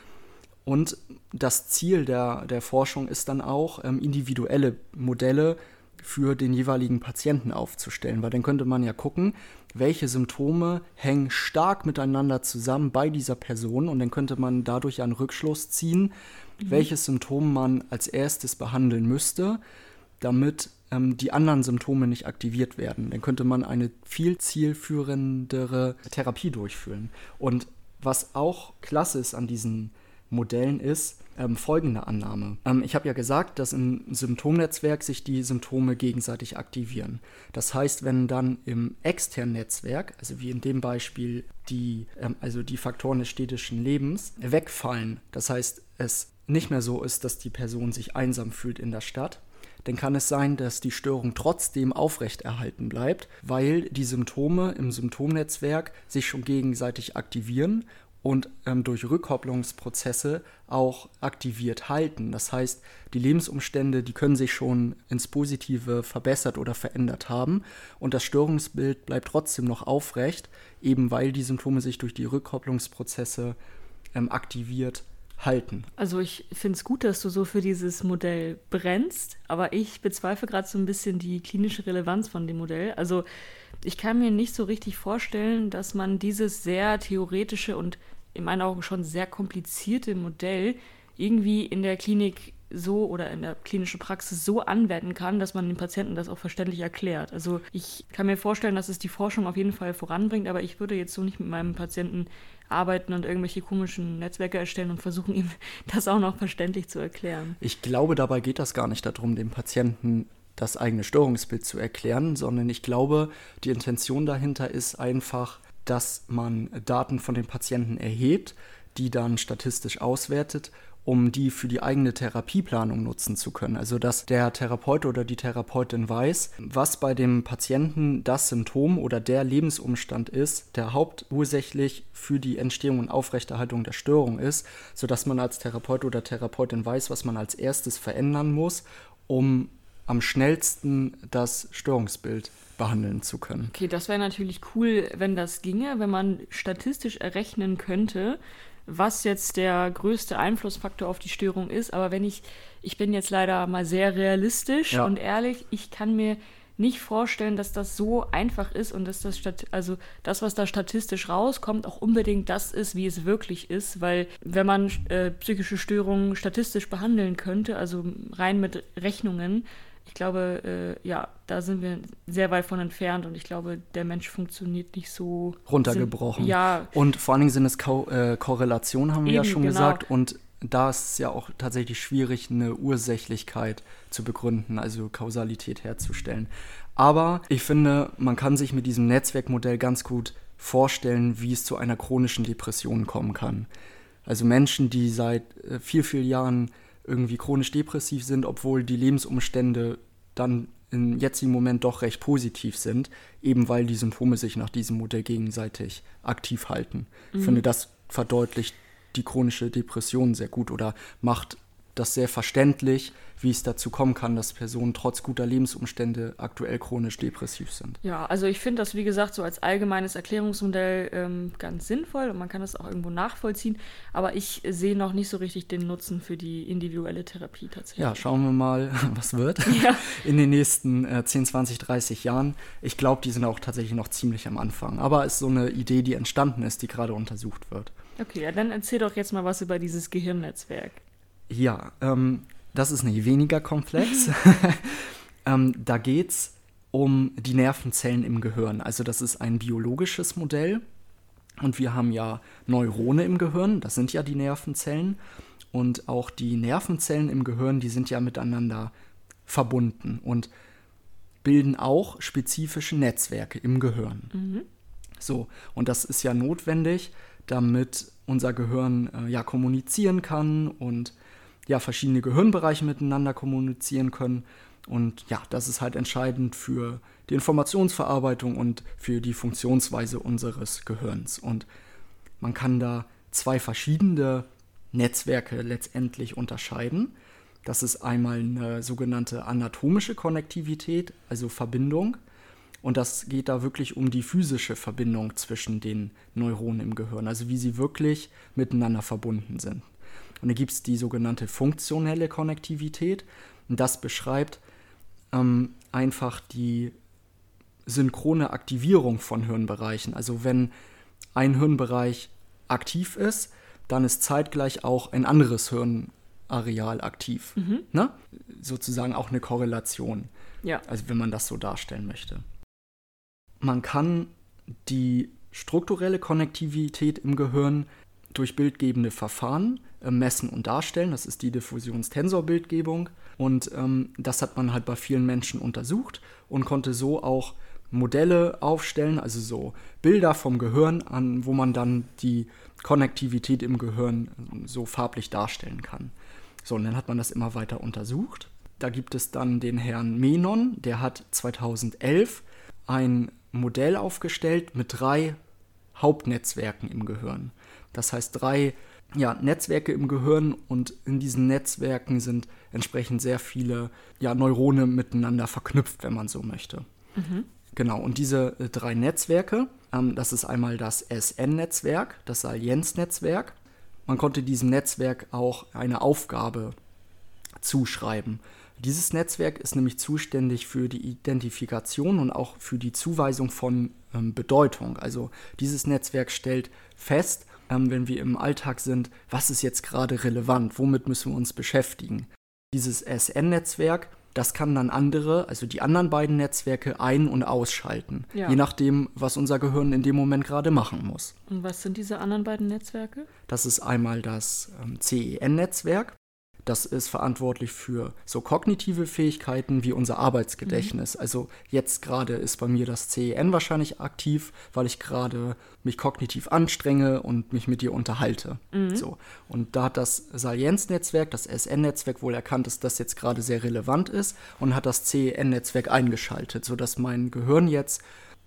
Und das Ziel der, der Forschung ist dann auch, ähm, individuelle Modelle für den jeweiligen Patienten aufzustellen, weil dann könnte man ja gucken, welche Symptome hängen stark miteinander zusammen bei dieser Person und dann könnte man dadurch einen Rückschluss ziehen, mhm. welches Symptom man als erstes behandeln müsste, damit ähm, die anderen Symptome nicht aktiviert werden. Dann könnte man eine viel zielführendere Therapie durchführen. Und was auch klasse ist an diesen Modellen ist ähm, folgende Annahme. Ähm, ich habe ja gesagt, dass im Symptomnetzwerk sich die Symptome gegenseitig aktivieren. Das heißt, wenn dann im externen Netzwerk, also wie in dem Beispiel die, ähm, also die Faktoren des städtischen Lebens, wegfallen, das heißt, es nicht mehr so ist, dass die Person sich einsam fühlt in der Stadt, dann kann es sein, dass die Störung trotzdem aufrechterhalten bleibt, weil die Symptome im Symptomnetzwerk sich schon gegenseitig aktivieren und ähm, durch Rückkopplungsprozesse auch aktiviert halten. Das heißt, die Lebensumstände, die können sich schon ins Positive verbessert oder verändert haben und das Störungsbild bleibt trotzdem noch aufrecht, eben weil die Symptome sich durch die Rückkopplungsprozesse ähm, aktiviert halten. Also ich finde es gut, dass du so für dieses Modell brennst, aber ich bezweifle gerade so ein bisschen die klinische Relevanz von dem Modell. Also ich kann mir nicht so richtig vorstellen, dass man dieses sehr theoretische und in meinen Augen schon sehr komplizierte Modell irgendwie in der Klinik so oder in der klinischen Praxis so anwenden kann, dass man den Patienten das auch verständlich erklärt. Also ich kann mir vorstellen, dass es die Forschung auf jeden Fall voranbringt, aber ich würde jetzt so nicht mit meinem Patienten arbeiten und irgendwelche komischen Netzwerke erstellen und versuchen ihm das auch noch verständlich zu erklären. Ich glaube, dabei geht das gar nicht darum, dem Patienten das eigene Störungsbild zu erklären, sondern ich glaube, die Intention dahinter ist einfach, dass man Daten von den Patienten erhebt, die dann statistisch auswertet, um die für die eigene Therapieplanung nutzen zu können. Also dass der Therapeut oder die Therapeutin weiß, was bei dem Patienten das Symptom oder der Lebensumstand ist, der hauptursächlich für die Entstehung und Aufrechterhaltung der Störung ist, sodass man als Therapeut oder Therapeutin weiß, was man als erstes verändern muss, um am schnellsten das Störungsbild behandeln zu können. Okay, das wäre natürlich cool, wenn das ginge, wenn man statistisch errechnen könnte, was jetzt der größte Einflussfaktor auf die Störung ist. Aber wenn ich, ich bin jetzt leider mal sehr realistisch ja. und ehrlich, ich kann mir nicht vorstellen, dass das so einfach ist und dass das Stat also das, was da statistisch rauskommt, auch unbedingt das ist, wie es wirklich ist, weil wenn man äh, psychische Störungen statistisch behandeln könnte, also rein mit Rechnungen, ich glaube, äh, ja, da sind wir sehr weit von entfernt und ich glaube, der Mensch funktioniert nicht so runtergebrochen. Sind, ja. Und vor allen Dingen sind es Ko äh, Korrelationen, haben wir Eben, ja schon genau. gesagt. Und da ist es ja auch tatsächlich schwierig, eine Ursächlichkeit zu begründen, also Kausalität herzustellen. Aber ich finde, man kann sich mit diesem Netzwerkmodell ganz gut vorstellen, wie es zu einer chronischen Depression kommen kann. Also Menschen, die seit äh, vier, vier Jahren irgendwie chronisch depressiv sind, obwohl die Lebensumstände dann im jetzigen Moment doch recht positiv sind, eben weil die Symptome sich nach diesem Modell gegenseitig aktiv halten. Mhm. Ich finde, das verdeutlicht die chronische Depression sehr gut oder macht das sehr verständlich, wie es dazu kommen kann, dass Personen trotz guter Lebensumstände aktuell chronisch depressiv sind. Ja, also ich finde das, wie gesagt, so als allgemeines Erklärungsmodell ähm, ganz sinnvoll und man kann das auch irgendwo nachvollziehen, aber ich sehe noch nicht so richtig den Nutzen für die individuelle Therapie tatsächlich. Ja, schauen wir mal, was wird Ja. in den nächsten äh, 10, 20, 30 Jahren. Ich glaube, die sind auch tatsächlich noch ziemlich am Anfang, aber es ist so eine Idee, die entstanden ist, die gerade untersucht wird. Okay, ja, dann erzähl doch jetzt mal was über dieses Gehirnnetzwerk. Ja, ähm, das ist nicht weniger komplex. ähm, da geht es um die Nervenzellen im Gehirn. Also das ist ein biologisches Modell. Und wir haben ja Neurone im Gehirn, das sind ja die Nervenzellen. Und auch die Nervenzellen im Gehirn, die sind ja miteinander verbunden und bilden auch spezifische Netzwerke im Gehirn. So, und das ist ja notwendig, damit unser Gehirn äh, ja kommunizieren kann und ja verschiedene Gehirnbereiche miteinander kommunizieren können. Und ja, das ist halt entscheidend für die Informationsverarbeitung und für die Funktionsweise unseres Gehirns. Und man kann da zwei verschiedene Netzwerke letztendlich unterscheiden. Das ist einmal eine sogenannte anatomische Konnektivität, also Verbindung. Und das geht da wirklich um die physische Verbindung zwischen den Neuronen im Gehirn, also wie sie wirklich miteinander verbunden sind. Und da gibt es die sogenannte funktionelle Konnektivität. Und das beschreibt ähm, einfach die synchrone Aktivierung von Hirnbereichen. Also wenn ein Hirnbereich aktiv ist, dann ist zeitgleich auch ein anderes Hirnareal aktiv. Ne? Sozusagen auch eine Korrelation. Ja. Also wenn man das so darstellen möchte. Man kann die strukturelle Konnektivität im Gehirn durch bildgebende Verfahren messen und darstellen. Das ist die Diffusionstensorbildgebung. Und ähm, das hat man halt bei vielen Menschen untersucht und konnte so auch Modelle aufstellen, also so Bilder vom Gehirn an, wo man dann die Konnektivität im Gehirn äh, so farblich darstellen kann. So, und dann hat man das immer weiter untersucht. Da gibt es dann den Herrn Menon, der hat 2011 ein Modell aufgestellt mit drei Hauptnetzwerken im Gehirn. Das heißt drei ja, Netzwerke im Gehirn und in diesen Netzwerken sind entsprechend sehr viele ja, Neurone miteinander verknüpft, wenn man so möchte. Genau, und diese äh, drei Netzwerke, ähm, das ist einmal das SN-Netzwerk, das Salienz-Netzwerk. Man konnte diesem Netzwerk auch eine Aufgabe zuschreiben. Dieses Netzwerk ist nämlich zuständig für die Identifikation und auch für die Zuweisung von ähm, Bedeutung. Also dieses Netzwerk stellt fest, ähm, wenn wir im Alltag sind, was ist jetzt gerade relevant, womit müssen wir uns beschäftigen. Dieses SN-Netzwerk, das kann dann andere, also die anderen beiden Netzwerke ein- und ausschalten, Ja. je nachdem, was unser Gehirn in dem Moment gerade machen muss. Und was sind diese anderen beiden Netzwerke? Das ist einmal das ähm, CEN-Netzwerk. Das ist verantwortlich für so kognitive Fähigkeiten wie unser Arbeitsgedächtnis. Also jetzt gerade ist bei mir das CEN wahrscheinlich aktiv, weil ich gerade mich kognitiv anstrenge und mich mit dir unterhalte. So. Und da hat das Salienz-Netzwerk, das SN-Netzwerk wohl erkannt, dass das jetzt gerade sehr relevant ist und hat das CEN-Netzwerk eingeschaltet, sodass mein Gehirn jetzt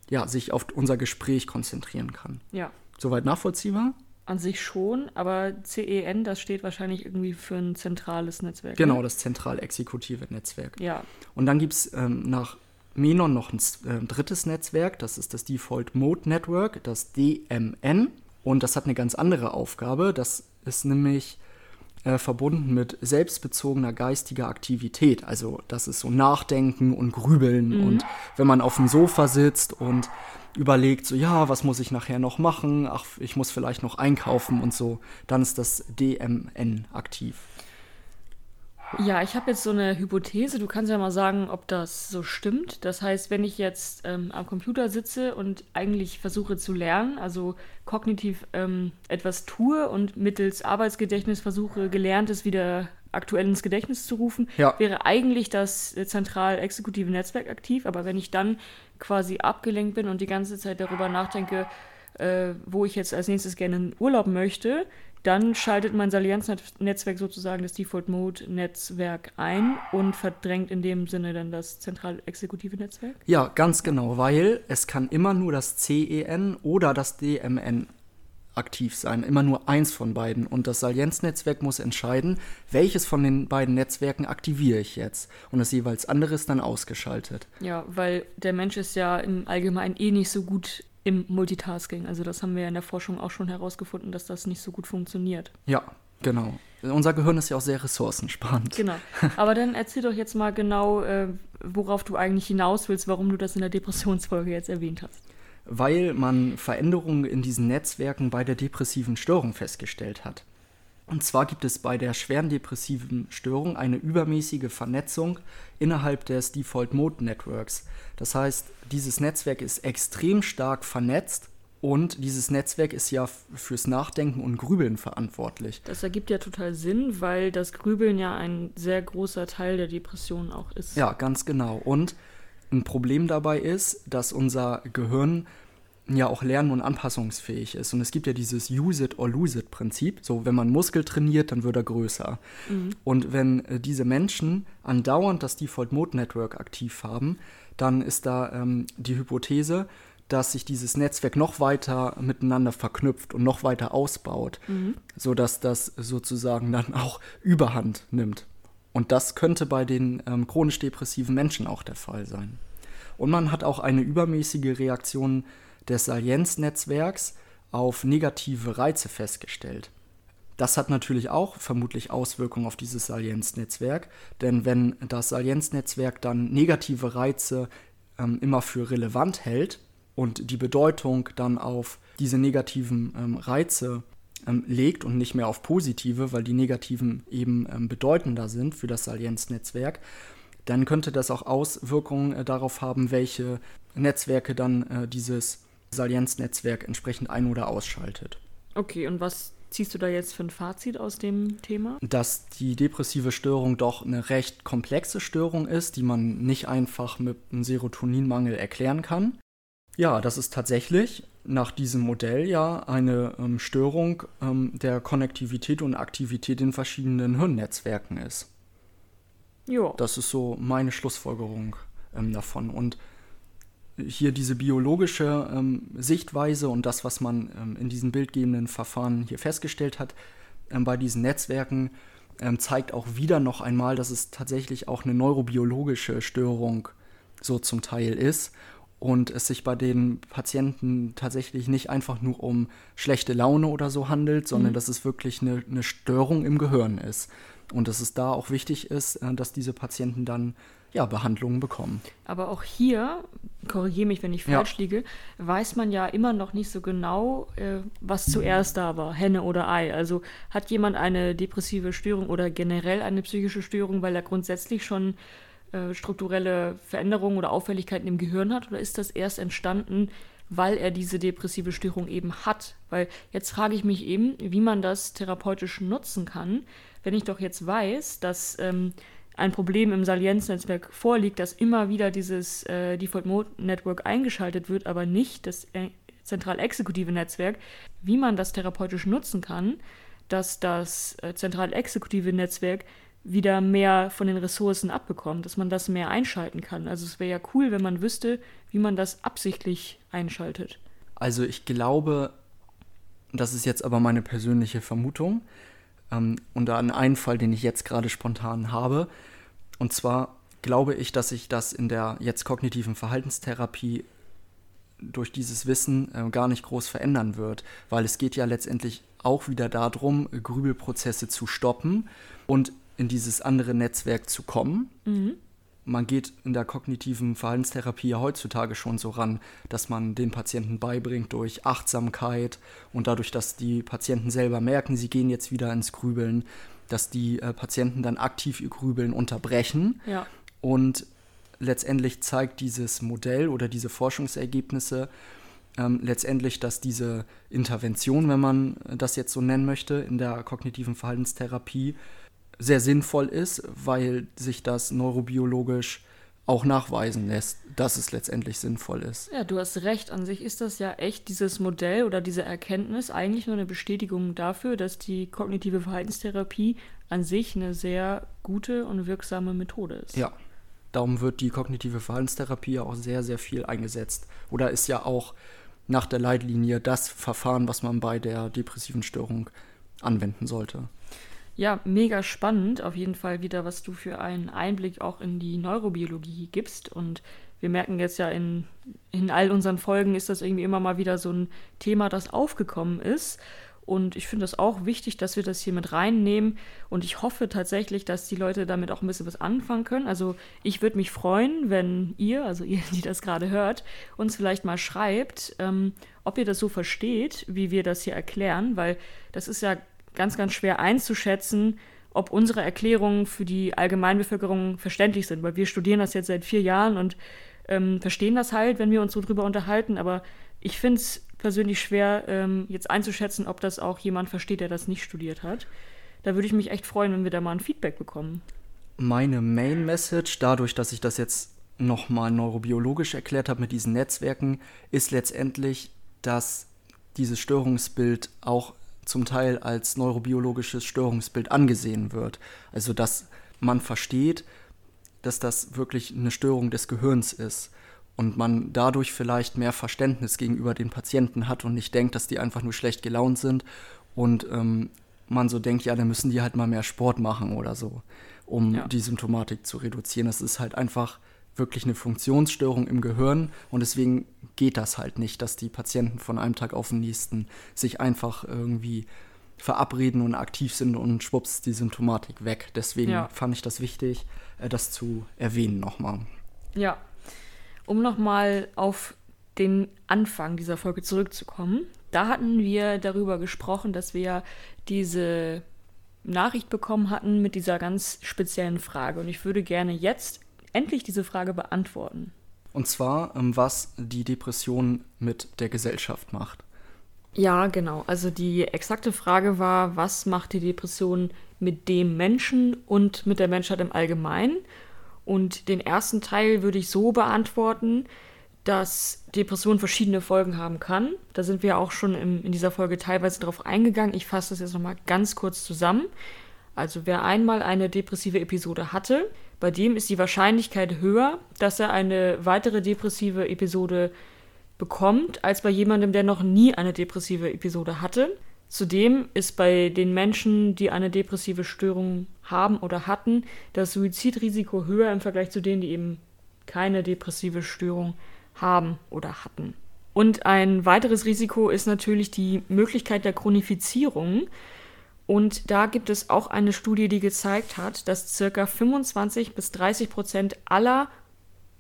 ja, sich auf unser Gespräch konzentrieren kann. Ja. Soweit nachvollziehbar? An sich schon, aber CEN, das steht wahrscheinlich irgendwie für ein zentrales Netzwerk. Genau, Ne? das zentral-exekutive Netzwerk. Ja. Und dann gibt es ähm, nach Menon noch ein äh, drittes Netzwerk, das ist das Default Mode Network, das DMN. Und das hat eine ganz andere Aufgabe. Das ist nämlich äh, verbunden mit selbstbezogener geistiger Aktivität. Also das ist so Nachdenken und Grübeln. Und wenn man auf dem Sofa sitzt und überlegt, so ja, was muss ich nachher noch machen? Ach, ich muss vielleicht noch einkaufen und so, dann ist das DMN aktiv. Ja, ich habe jetzt so eine Hypothese. Du kannst ja mal sagen, ob das so stimmt. Das heißt, wenn ich jetzt ähm, am Computer sitze und eigentlich versuche zu lernen, also kognitiv ähm, etwas tue und mittels Arbeitsgedächtnis versuche, Gelerntes wieder aktuell ins Gedächtnis zu rufen, Ja. wäre eigentlich das äh, zentral-exekutive Netzwerk aktiv. Aber wenn ich dann quasi abgelenkt bin und die ganze Zeit darüber nachdenke, äh, wo ich jetzt als nächstes gerne in Urlaub möchte, dann schaltet mein Salienz-Netzwerk sozusagen das Default-Mode-Netzwerk ein und verdrängt in dem Sinne dann das zentral-exekutive Netzwerk. Ja, ganz genau, weil es kann immer nur das CEN oder das DMN aktiv sein, immer nur eins von beiden. Und das Salienznetzwerk muss entscheiden, welches von den beiden Netzwerken aktiviere ich jetzt. Und das jeweils andere ist dann ausgeschaltet. Ja, weil der Mensch ist ja im Allgemeinen eh nicht so gut im Multitasking. Also das haben wir ja in der Forschung auch schon herausgefunden, dass das nicht so gut funktioniert. Ja, genau. Unser Gehirn ist ja auch sehr ressourcensparend. Genau. Aber dann erzähl doch jetzt mal genau, äh, worauf du eigentlich hinaus willst, warum du das in der Depressionsfolge jetzt erwähnt hast weil man Veränderungen in diesen Netzwerken bei der depressiven Störung festgestellt hat. Und zwar gibt es bei der schweren depressiven Störung eine übermäßige Vernetzung innerhalb des Default Mode Networks. Das heißt, dieses Netzwerk ist extrem stark vernetzt und dieses Netzwerk ist ja fürs Nachdenken und Grübeln verantwortlich. Das ergibt ja total Sinn, weil das Grübeln ja ein sehr großer Teil der Depression auch ist. Ja, ganz genau. Und ein Problem dabei ist, dass unser Gehirn ja auch lernen- und anpassungsfähig ist. Und es gibt ja dieses Use it or lose it Prinzip. So, wenn man Muskel trainiert, dann wird er größer. Mhm. Und wenn äh, diese Menschen andauernd das Default Mode Network aktiv haben, dann ist da ähm, die Hypothese, dass sich dieses Netzwerk noch weiter miteinander verknüpft und noch weiter ausbaut, mhm. sodass das sozusagen dann auch Überhand nimmt. Und das könnte bei den ähm, chronisch depressiven Menschen auch der Fall sein. Und man hat auch eine übermäßige Reaktion des Salienznetzwerks auf negative Reize festgestellt. Das hat natürlich auch vermutlich Auswirkungen auf dieses Salienznetzwerk, denn wenn das Salienznetzwerk dann negative Reize ähm, immer für relevant hält und die Bedeutung dann auf diese negativen ähm, Reize ähm, legt und nicht mehr auf positive, weil die negativen eben ähm, bedeutender sind für das Salienznetzwerk, dann könnte das auch Auswirkungen äh, darauf haben, welche Netzwerke dann äh, dieses Salienznetzwerk entsprechend ein- oder ausschaltet. Okay, und was ziehst du da jetzt für ein Fazit aus dem Thema? Dass die depressive Störung doch eine recht komplexe Störung ist, die man nicht einfach mit einem Serotoninmangel erklären kann. Ja, das ist tatsächlich nach diesem Modell ja eine ähm, Störung ähm, der Konnektivität und Aktivität in verschiedenen Hirnnetzwerken ist. Ja. Das ist so meine Schlussfolgerung ähm, davon. Und hier diese biologische ähm, Sichtweise und das, was man ähm, in diesen bildgebenden Verfahren hier festgestellt hat, ähm, bei diesen Netzwerken, zeigt auch wieder noch einmal, dass es tatsächlich auch eine neurobiologische Störung so zum Teil ist und es sich bei den Patienten tatsächlich nicht einfach nur um schlechte Laune oder so handelt, sondern mhm. dass es wirklich eine, eine Störung im Gehirn ist. Und dass es da auch wichtig ist, äh, dass diese Patienten dann ja, Behandlungen bekommen. Aber auch hier, korrigiere mich, wenn ich falsch ja. liege, weiß man ja immer noch nicht so genau, äh, was zuerst da war, Henne oder Ei. Also hat jemand eine depressive Störung oder generell eine psychische Störung, weil er grundsätzlich schon äh, strukturelle Veränderungen oder Auffälligkeiten im Gehirn hat, oder ist das erst entstanden, weil er diese depressive Störung eben hat? Weil jetzt frage ich mich eben, wie man das therapeutisch nutzen kann, wenn ich doch jetzt weiß, dass ähm, ein Problem im Salienznetzwerk vorliegt, dass immer wieder dieses äh, Default Mode Network eingeschaltet wird, aber nicht das äh, zentral exekutive Netzwerk, wie man das therapeutisch nutzen kann, dass das äh, zentral exekutive Netzwerk wieder mehr von den Ressourcen abbekommt, dass man das mehr einschalten kann. Also es wäre ja cool, wenn man wüsste, wie man das absichtlich einschaltet. Also ich glaube, das ist jetzt aber meine persönliche Vermutung, ähm, und an einen Fall, den ich jetzt gerade spontan habe. Und zwar glaube ich, dass sich das in der jetzt kognitiven Verhaltenstherapie durch dieses Wissen äh, gar nicht groß verändern wird, weil es geht ja letztendlich auch wieder darum, Grübelprozesse zu stoppen und in dieses andere Netzwerk zu kommen. Mhm man geht in der kognitiven Verhaltenstherapie ja heutzutage schon so ran, dass man den Patienten beibringt durch Achtsamkeit und dadurch, dass die Patienten selber merken, sie gehen jetzt wieder ins Grübeln, dass die äh, Patienten dann aktiv ihr Grübeln unterbrechen. Ja. Und letztendlich zeigt dieses Modell oder diese Forschungsergebnisse ähm, letztendlich, dass diese Intervention, wenn man das jetzt so nennen möchte, in der kognitiven Verhaltenstherapie sehr sinnvoll ist, weil sich das neurobiologisch auch nachweisen lässt, dass es letztendlich sinnvoll ist. Ja, du hast recht. An sich ist das ja echt dieses Modell oder diese Erkenntnis eigentlich nur eine Bestätigung dafür, dass die kognitive Verhaltenstherapie an sich eine sehr gute und wirksame Methode ist. Ja, darum wird die kognitive Verhaltenstherapie ja auch sehr, sehr viel eingesetzt. Oder ist ja auch nach der Leitlinie das Verfahren, was man bei der depressiven Störung anwenden sollte. Ja, mega spannend. Auf jeden Fall wieder, was du für einen Einblick auch in die Neurobiologie gibst. Und wir merken jetzt ja in, in all unseren Folgen ist das irgendwie immer mal wieder so ein Thema, das aufgekommen ist. Und ich finde es auch wichtig, dass wir das hier mit reinnehmen. Und ich hoffe tatsächlich, dass die Leute damit auch ein bisschen was anfangen können. Also ich würde mich freuen, wenn ihr, also ihr, die das gerade hört, uns vielleicht mal schreibt, ähm, ob ihr das so versteht, wie wir das hier erklären, weil das ist ja ganz, ganz schwer einzuschätzen, ob unsere Erklärungen für die Allgemeinbevölkerung verständlich sind, weil wir studieren das jetzt seit vier Jahren und ähm, verstehen das halt, wenn wir uns so drüber unterhalten, aber ich finde es persönlich schwer, ähm, jetzt einzuschätzen, ob das auch jemand versteht, der das nicht studiert hat. Da würde ich mich echt freuen, wenn wir da mal ein Feedback bekommen. Meine Main Message, dadurch, dass ich das jetzt nochmal neurobiologisch erklärt habe mit diesen Netzwerken, ist letztendlich, dass dieses Störungsbild auch zum Teil als neurobiologisches Störungsbild angesehen wird. Also dass man versteht, dass das wirklich eine Störung des Gehirns ist und man dadurch vielleicht mehr Verständnis gegenüber den Patienten hat und nicht denkt, dass die einfach nur schlecht gelaunt sind und ähm, man so denkt, ja, dann müssen die halt mal mehr Sport machen oder so, um ja. die Symptomatik zu reduzieren. Das ist halt einfach wirklich eine Funktionsstörung im Gehirn und deswegen geht das halt nicht, dass die Patienten von einem Tag auf den nächsten sich einfach irgendwie verabreden und aktiv sind und schwupps die Symptomatik weg. Deswegen ja. fand ich das wichtig, äh, das zu erwähnen nochmal. Ja, um nochmal auf den Anfang dieser Folge zurückzukommen, da hatten wir darüber gesprochen, dass wir diese Nachricht bekommen hatten mit dieser ganz speziellen Frage. Und ich würde gerne jetzt endlich diese Frage beantworten. Und zwar, ähm, was die Depression mit der Gesellschaft macht. Ja, genau. Also die exakte Frage war, was macht die Depression mit dem Menschen und mit der Menschheit im Allgemeinen? Und den ersten Teil würde ich so beantworten, dass Depression verschiedene Folgen haben kann. Da sind wir auch schon im, in dieser Folge teilweise drauf eingegangen. Ich fasse das jetzt nochmal ganz kurz zusammen. Also wer einmal eine depressive Episode hatte, bei dem ist die Wahrscheinlichkeit höher, dass er eine weitere depressive Episode bekommt, als bei jemandem, der noch nie eine depressive Episode hatte. Zudem ist bei den Menschen, die eine depressive Störung haben oder hatten, das Suizidrisiko höher im Vergleich zu denen, die eben keine depressive Störung haben oder hatten. Und ein weiteres Risiko ist natürlich die Möglichkeit der Chronifizierung. Und da gibt es auch eine Studie, die gezeigt hat, dass ca. 25 bis 30 Prozent aller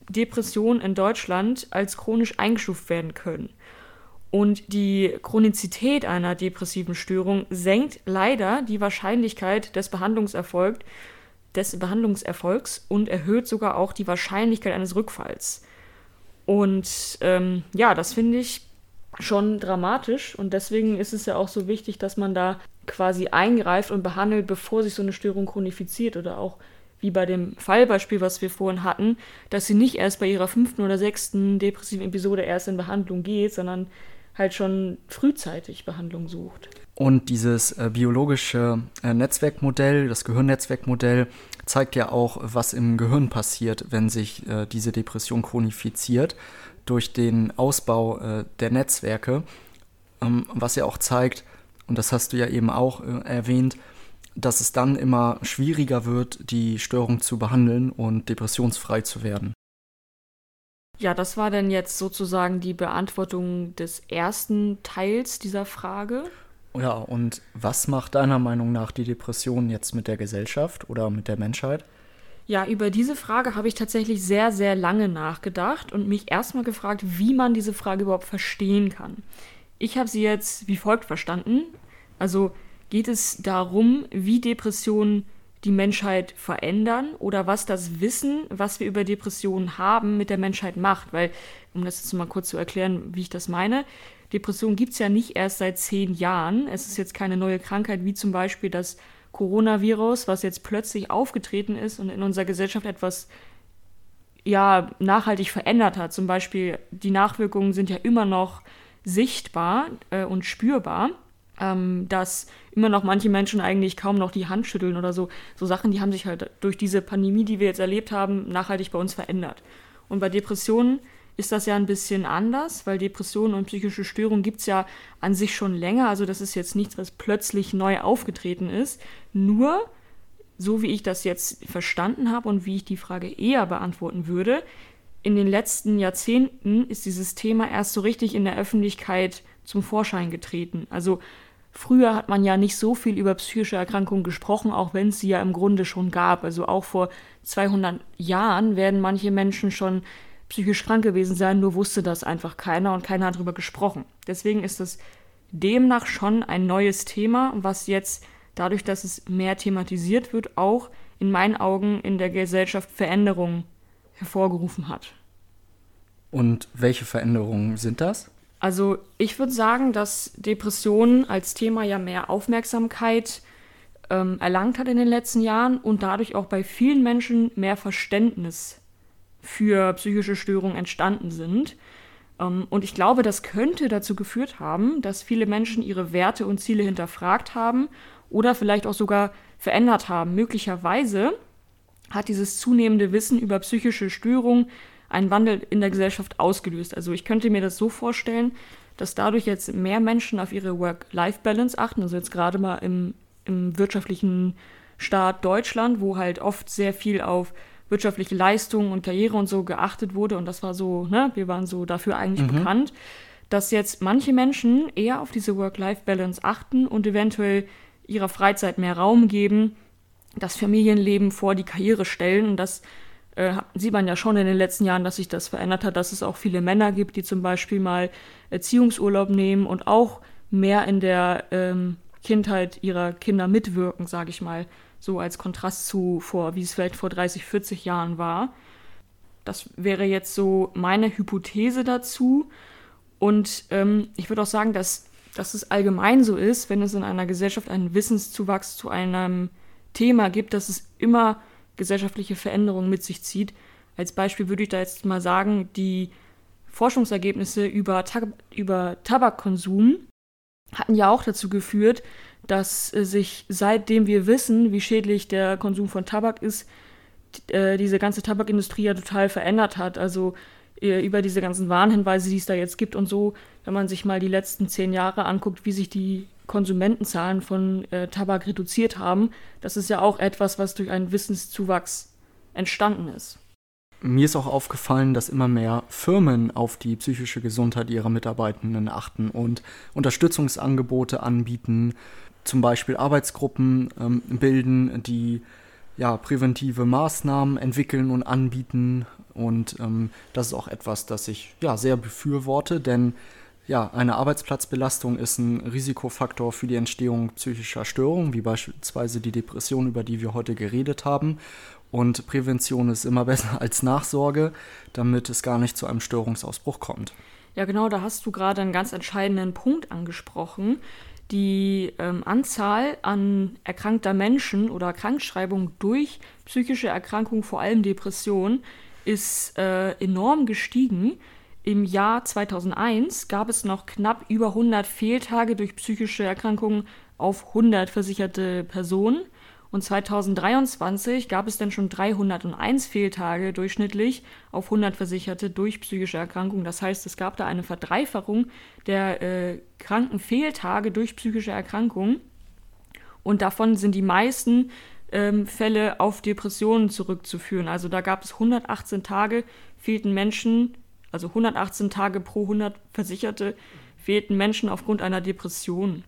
Depressionen in Deutschland als chronisch eingestuft werden können. Und die Chronizität einer depressiven Störung senkt leider die Wahrscheinlichkeit des Behandlungserfolgs, des Behandlungserfolgs und erhöht sogar auch die Wahrscheinlichkeit eines Rückfalls. Und ähm, ja, das finde ich schon dramatisch und deswegen ist es ja auch so wichtig, dass man da quasi eingreift und behandelt, bevor sich so eine Störung chronifiziert oder auch wie bei dem Fallbeispiel, was wir vorhin hatten, dass sie nicht erst bei ihrer fünften oder sechsten depressiven Episode erst in Behandlung geht, sondern halt schon frühzeitig Behandlung sucht. Und dieses äh, biologische äh, Netzwerkmodell, das Gehirnnetzwerkmodell, zeigt ja auch, was im Gehirn passiert, wenn sich äh, diese Depression chronifiziert durch den Ausbau äh, der Netzwerke, ähm, was ja auch zeigt, und das hast du ja eben auch äh, erwähnt, dass es dann immer schwieriger wird, die Störung zu behandeln und depressionsfrei zu werden. Ja, das war dann jetzt sozusagen die Beantwortung des ersten Teils dieser Frage. Ja, und was macht deiner Meinung nach die Depression jetzt mit der Gesellschaft oder mit der Menschheit? Ja, über diese Frage habe ich tatsächlich sehr, sehr lange nachgedacht und mich erstmal gefragt, wie man diese Frage überhaupt verstehen kann. Ich habe sie jetzt wie folgt verstanden. Also geht es darum, wie Depressionen die Menschheit verändern oder was das Wissen, was wir über Depressionen haben, mit der Menschheit macht. Weil, um das jetzt mal kurz zu erklären, wie ich das meine, Depression gibt es ja nicht erst seit zehn Jahren. Es ist jetzt keine neue Krankheit, wie zum Beispiel das Coronavirus, was jetzt plötzlich aufgetreten ist und in unserer Gesellschaft etwas ja, nachhaltig verändert hat. Zum Beispiel die Nachwirkungen sind ja immer noch sichtbar äh, und spürbar ähm, dass immer noch manche Menschen eigentlich kaum noch die Hand schütteln oder so. So Sachen, die haben sich halt durch diese Pandemie, die wir jetzt erlebt haben, nachhaltig bei uns verändert. Und bei Depressionen ist das ja ein bisschen anders, weil Depressionen und psychische Störungen gibt es ja an sich schon länger. Also das ist jetzt nichts, was plötzlich neu aufgetreten ist. Nur, so wie ich das jetzt verstanden habe und wie ich die Frage eher beantworten würde, in den letzten Jahrzehnten ist dieses Thema erst so richtig in der Öffentlichkeit zum Vorschein getreten. Also früher hat man ja nicht so viel über psychische Erkrankungen gesprochen, auch wenn es sie ja im Grunde schon gab. Also auch vor 200 Jahren werden manche Menschen schon psychisch krank gewesen sein, nur wusste das einfach keiner und keiner hat darüber gesprochen. Deswegen ist es demnach schon ein neues Thema, was jetzt dadurch, dass es mehr thematisiert wird, auch in meinen Augen in der Gesellschaft Veränderungen hervorgerufen hat. Und welche Veränderungen sind das? Also ich würde sagen, dass Depressionen als Thema ja mehr Aufmerksamkeit ähm, erlangt hat in den letzten Jahren und dadurch auch bei vielen Menschen mehr Verständnis für psychische Störungen entstanden sind. Ähm, und ich glaube, das könnte dazu geführt haben, dass viele Menschen ihre Werte und Ziele hinterfragt haben oder vielleicht auch sogar verändert haben. Möglicherweise hat dieses zunehmende Wissen über psychische Störungen einen Wandel in der Gesellschaft ausgelöst. Also ich könnte mir das so vorstellen, dass dadurch jetzt mehr Menschen auf ihre Work-Life-Balance achten, also jetzt gerade mal im, im wirtschaftlichen Staat Deutschland, wo halt oft sehr viel auf wirtschaftliche Leistung und Karriere und so geachtet wurde. Und das war so, ne, wir waren so dafür eigentlich mhm. bekannt, dass jetzt manche Menschen eher auf diese Work-Life-Balance achten und eventuell ihrer Freizeit mehr Raum geben, das Familienleben vor die Karriere stellen. Und das äh, sieht man ja schon in den letzten Jahren, dass sich das verändert hat, dass es auch viele Männer gibt, die zum Beispiel mal Erziehungsurlaub nehmen und auch mehr in der ähm, Kindheit ihrer Kinder mitwirken, sage ich mal so als Kontrast zu vor, wie es vielleicht vor 30, 40 Jahren war. Das wäre jetzt so meine Hypothese dazu. Und ähm, ich würde auch sagen, dass, dass es allgemein so ist, wenn es in einer Gesellschaft einen Wissenszuwachs zu einem Thema gibt, dass es immer gesellschaftliche Veränderungen mit sich zieht. Als Beispiel würde ich da jetzt mal sagen, die Forschungsergebnisse über, Tab über Tabakkonsum hatten ja auch dazu geführt, dass äh, sich seitdem wir wissen, wie schädlich der Konsum von Tabak ist, äh, diese ganze Tabakindustrie ja total verändert hat. Also äh, über diese ganzen Warnhinweise, die es da jetzt gibt und so, wenn man sich mal die letzten zehn Jahre anguckt, wie sich die Konsumentenzahlen von äh, Tabak reduziert haben, das ist ja auch etwas, was durch einen Wissenszuwachs entstanden ist. Mir ist auch aufgefallen, dass immer mehr Firmen auf die psychische Gesundheit ihrer Mitarbeitenden achten und Unterstützungsangebote anbieten, zum Beispiel Arbeitsgruppen ähm, bilden, die ja, präventive Maßnahmen entwickeln und anbieten. Und ähm, das ist auch etwas, das ich ja, sehr befürworte, denn ja, eine Arbeitsplatzbelastung ist ein Risikofaktor für die Entstehung psychischer Störungen, wie beispielsweise die Depression, über die wir heute geredet haben. Und Prävention ist immer besser als Nachsorge, damit es gar nicht zu einem Störungsausbruch kommt. Ja, genau, da hast du gerade einen ganz entscheidenden Punkt angesprochen. Die ähm, Anzahl an erkrankter Menschen oder Krankschreibungen durch psychische Erkrankungen, vor allem Depressionen, ist äh, enorm gestiegen. Im Jahr 2001 gab es noch knapp über 100 Fehltage durch psychische Erkrankungen auf 100 versicherte Personen. Und 2023 gab es dann schon 301 Fehltage durchschnittlich auf 100 Versicherte durch psychische Erkrankungen. Das heißt, es gab da eine Verdreifachung der äh, Krankenfehltage durch psychische Erkrankungen. Und davon sind die meisten ähm, Fälle auf Depressionen zurückzuführen. Also da gab es 118 Tage, fehlten Menschen, also 118 Tage pro 100 Versicherte, fehlten Menschen aufgrund einer Depression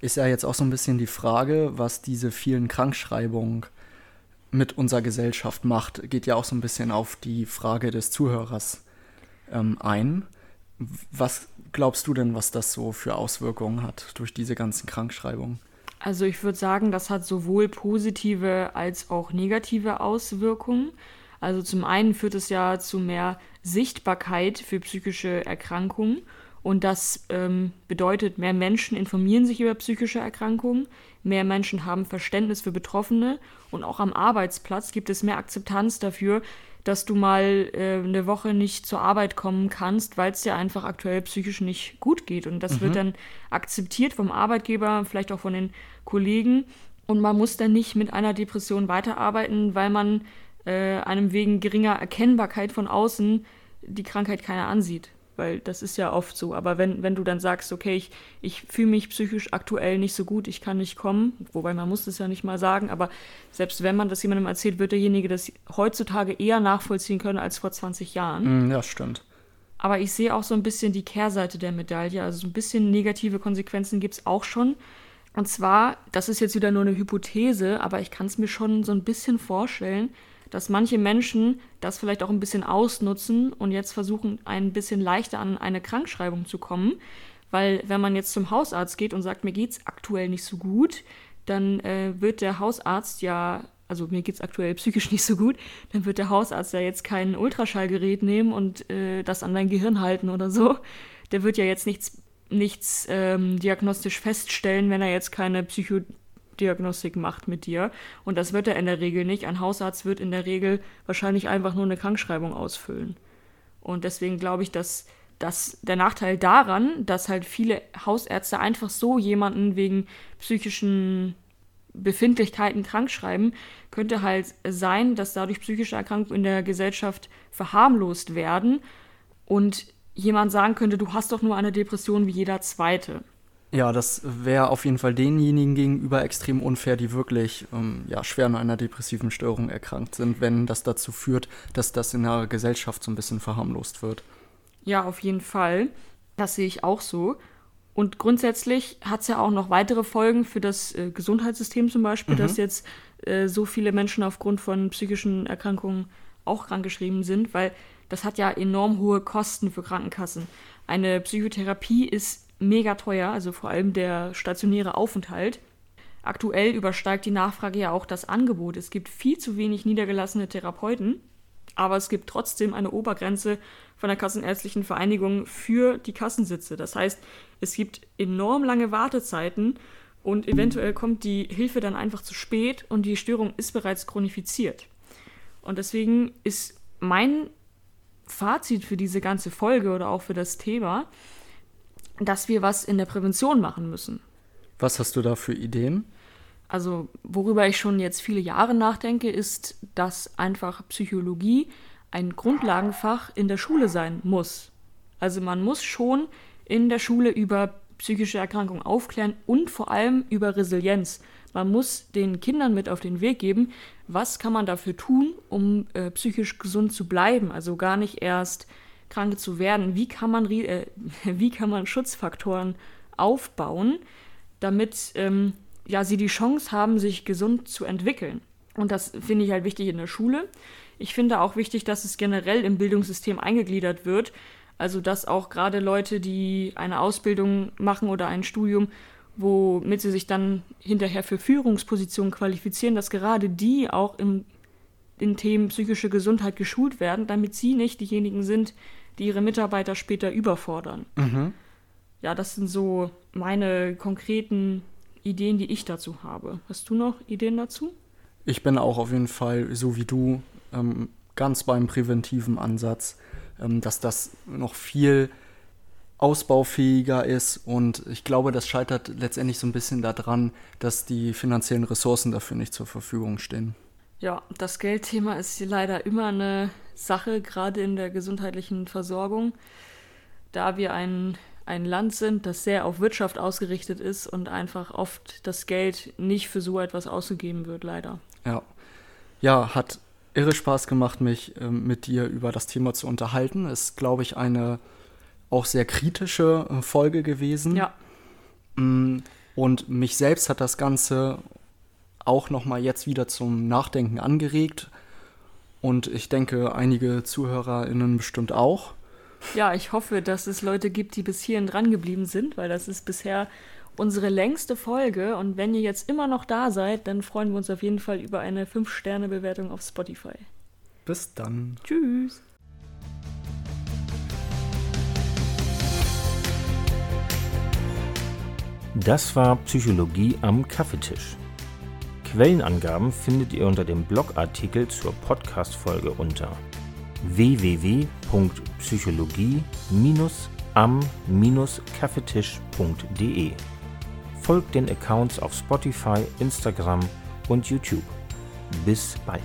ist ja jetzt auch so ein bisschen die Frage, was diese vielen Krankschreibungen mit unserer Gesellschaft macht, geht ja auch so ein bisschen auf die Frage des Zuhörers ähm, ein. Was glaubst du denn, was das so für Auswirkungen hat durch diese ganzen Krankschreibungen? Also ich würde sagen, das hat sowohl positive als auch negative Auswirkungen. Also zum einen führt es ja zu mehr Sichtbarkeit für psychische Erkrankungen und das ähm, bedeutet, mehr Menschen informieren sich über psychische Erkrankungen, mehr Menschen haben Verständnis für Betroffene und auch am Arbeitsplatz gibt es mehr Akzeptanz dafür, dass du mal äh, eine Woche nicht zur Arbeit kommen kannst, weil es dir einfach aktuell psychisch nicht gut geht. Und das mhm. wird dann akzeptiert vom Arbeitgeber, vielleicht auch von den Kollegen. Und man muss dann nicht mit einer Depression weiterarbeiten, weil man äh, einem wegen geringer Erkennbarkeit von außen die Krankheit keiner ansieht. Weil das ist ja oft so. Aber wenn, wenn du dann sagst, okay, ich, ich fühle mich psychisch aktuell nicht so gut, ich kann nicht kommen, wobei man muss das ja nicht mal sagen, aber selbst wenn man das jemandem erzählt, wird derjenige das heutzutage eher nachvollziehen können als vor 20 Jahren. Mm, ja, stimmt. Aber ich sehe auch so ein bisschen die Kehrseite der Medaille. Also so ein bisschen negative Konsequenzen gibt es auch schon. Und zwar, das ist jetzt wieder nur eine Hypothese, aber ich kann es mir schon so ein bisschen vorstellen, dass manche Menschen das vielleicht auch ein bisschen ausnutzen und jetzt versuchen, ein bisschen leichter an eine Krankschreibung zu kommen. Weil wenn man jetzt zum Hausarzt geht und sagt, mir geht es aktuell nicht so gut, dann äh, wird der Hausarzt ja, also mir geht es aktuell psychisch nicht so gut, dann wird der Hausarzt ja jetzt kein Ultraschallgerät nehmen und äh, das an dein Gehirn halten oder so. Der wird ja jetzt nichts, nichts ähm, diagnostisch feststellen, wenn er jetzt keine Psycho Diagnostik macht mit dir. Und das wird er in der Regel nicht. Ein Hausarzt wird in der Regel wahrscheinlich einfach nur eine Krankschreibung ausfüllen. Und deswegen glaube ich, dass, dass der Nachteil daran, dass halt viele Hausärzte einfach so jemanden wegen psychischen Befindlichkeiten krankschreiben, könnte halt sein, dass dadurch psychische Erkrankungen in der Gesellschaft verharmlost werden und jemand sagen könnte, du hast doch nur eine Depression wie jeder zweite. Ja, das wäre auf jeden Fall denjenigen gegenüber extrem unfair, die wirklich ähm, ja, schwer an einer depressiven Störung erkrankt sind, wenn das dazu führt, dass das in der Gesellschaft so ein bisschen verharmlost wird. Ja, auf jeden Fall. Das sehe ich auch so. Und grundsätzlich hat es ja auch noch weitere Folgen für das äh, Gesundheitssystem zum Beispiel, mhm. dass jetzt äh, so viele Menschen aufgrund von psychischen Erkrankungen auch krankgeschrieben sind, weil das hat ja enorm hohe Kosten für Krankenkassen. Eine Psychotherapie ist mega teuer, also vor allem der stationäre Aufenthalt. Aktuell übersteigt die Nachfrage ja auch das Angebot. Es gibt viel zu wenig niedergelassene Therapeuten, aber es gibt trotzdem eine Obergrenze von der Kassenärztlichen Vereinigung für die Kassensitze. Das heißt, es gibt enorm lange Wartezeiten und eventuell kommt die Hilfe dann einfach zu spät und die Störung ist bereits chronifiziert. Und deswegen ist mein Fazit für diese ganze Folge oder auch für das Thema, dass wir was in der Prävention machen müssen. Was hast du da für Ideen? Also, worüber ich schon jetzt viele Jahre nachdenke, ist, dass einfach Psychologie ein Grundlagenfach in der Schule sein muss. Also man muss schon in der Schule über psychische Erkrankungen aufklären und vor allem über Resilienz. Man muss den Kindern mit auf den Weg geben, was kann man dafür tun, um äh, psychisch gesund zu bleiben. Also gar nicht erst krank zu werden. Wie kann man, äh, wie kann man Schutzfaktoren aufbauen, damit ähm, ja, sie die Chance haben, sich gesund zu entwickeln? Und das finde ich halt wichtig in der Schule. Ich finde auch wichtig, dass es generell im Bildungssystem eingegliedert wird. Also, dass auch gerade Leute, die eine Ausbildung machen oder ein Studium, womit sie sich dann hinterher für Führungspositionen qualifizieren, dass gerade die auch im, in Themen psychische Gesundheit geschult werden, damit sie nicht diejenigen sind, die ihre Mitarbeiter später überfordern. Mhm. Ja, das sind so meine konkreten Ideen, die ich dazu habe. Hast du noch Ideen dazu? Ich bin auch auf jeden Fall, so wie du, ähm, ganz beim präventiven Ansatz, ähm, dass das noch viel ausbaufähiger ist und ich glaube, das scheitert letztendlich so ein bisschen daran, dass die finanziellen Ressourcen dafür nicht zur Verfügung stehen. Ja, das Geldthema ist leider immer eine Sache, gerade in der gesundheitlichen Versorgung, da wir ein, ein Land sind, das sehr auf Wirtschaft ausgerichtet ist und einfach oft das Geld nicht für so etwas ausgegeben wird, leider. Ja, ja hat irre Spaß gemacht, mich äh, mit dir über das Thema zu unterhalten. Ist, glaube ich, eine auch sehr kritische äh, Folge gewesen. Ja. Mm, und mich selbst hat das Ganze auch noch mal jetzt wieder zum Nachdenken angeregt und ich denke einige ZuhörerInnen bestimmt auch. Ja, ich hoffe, dass es Leute gibt, die bis hierhin dran geblieben sind, weil das ist bisher unsere längste Folge und wenn ihr jetzt immer noch da seid, dann freuen wir uns auf jeden Fall über eine 5-Sterne-Bewertung auf Spotify. Bis dann. Tschüss. Das war Psychologie am Kaffeetisch. Quellenangaben findet ihr unter dem Blogartikel zur Podcast-Folge unter www.psychologie-am-kaffeetisch.de. Folgt den Accounts auf Spotify, Instagram und YouTube. Bis bald.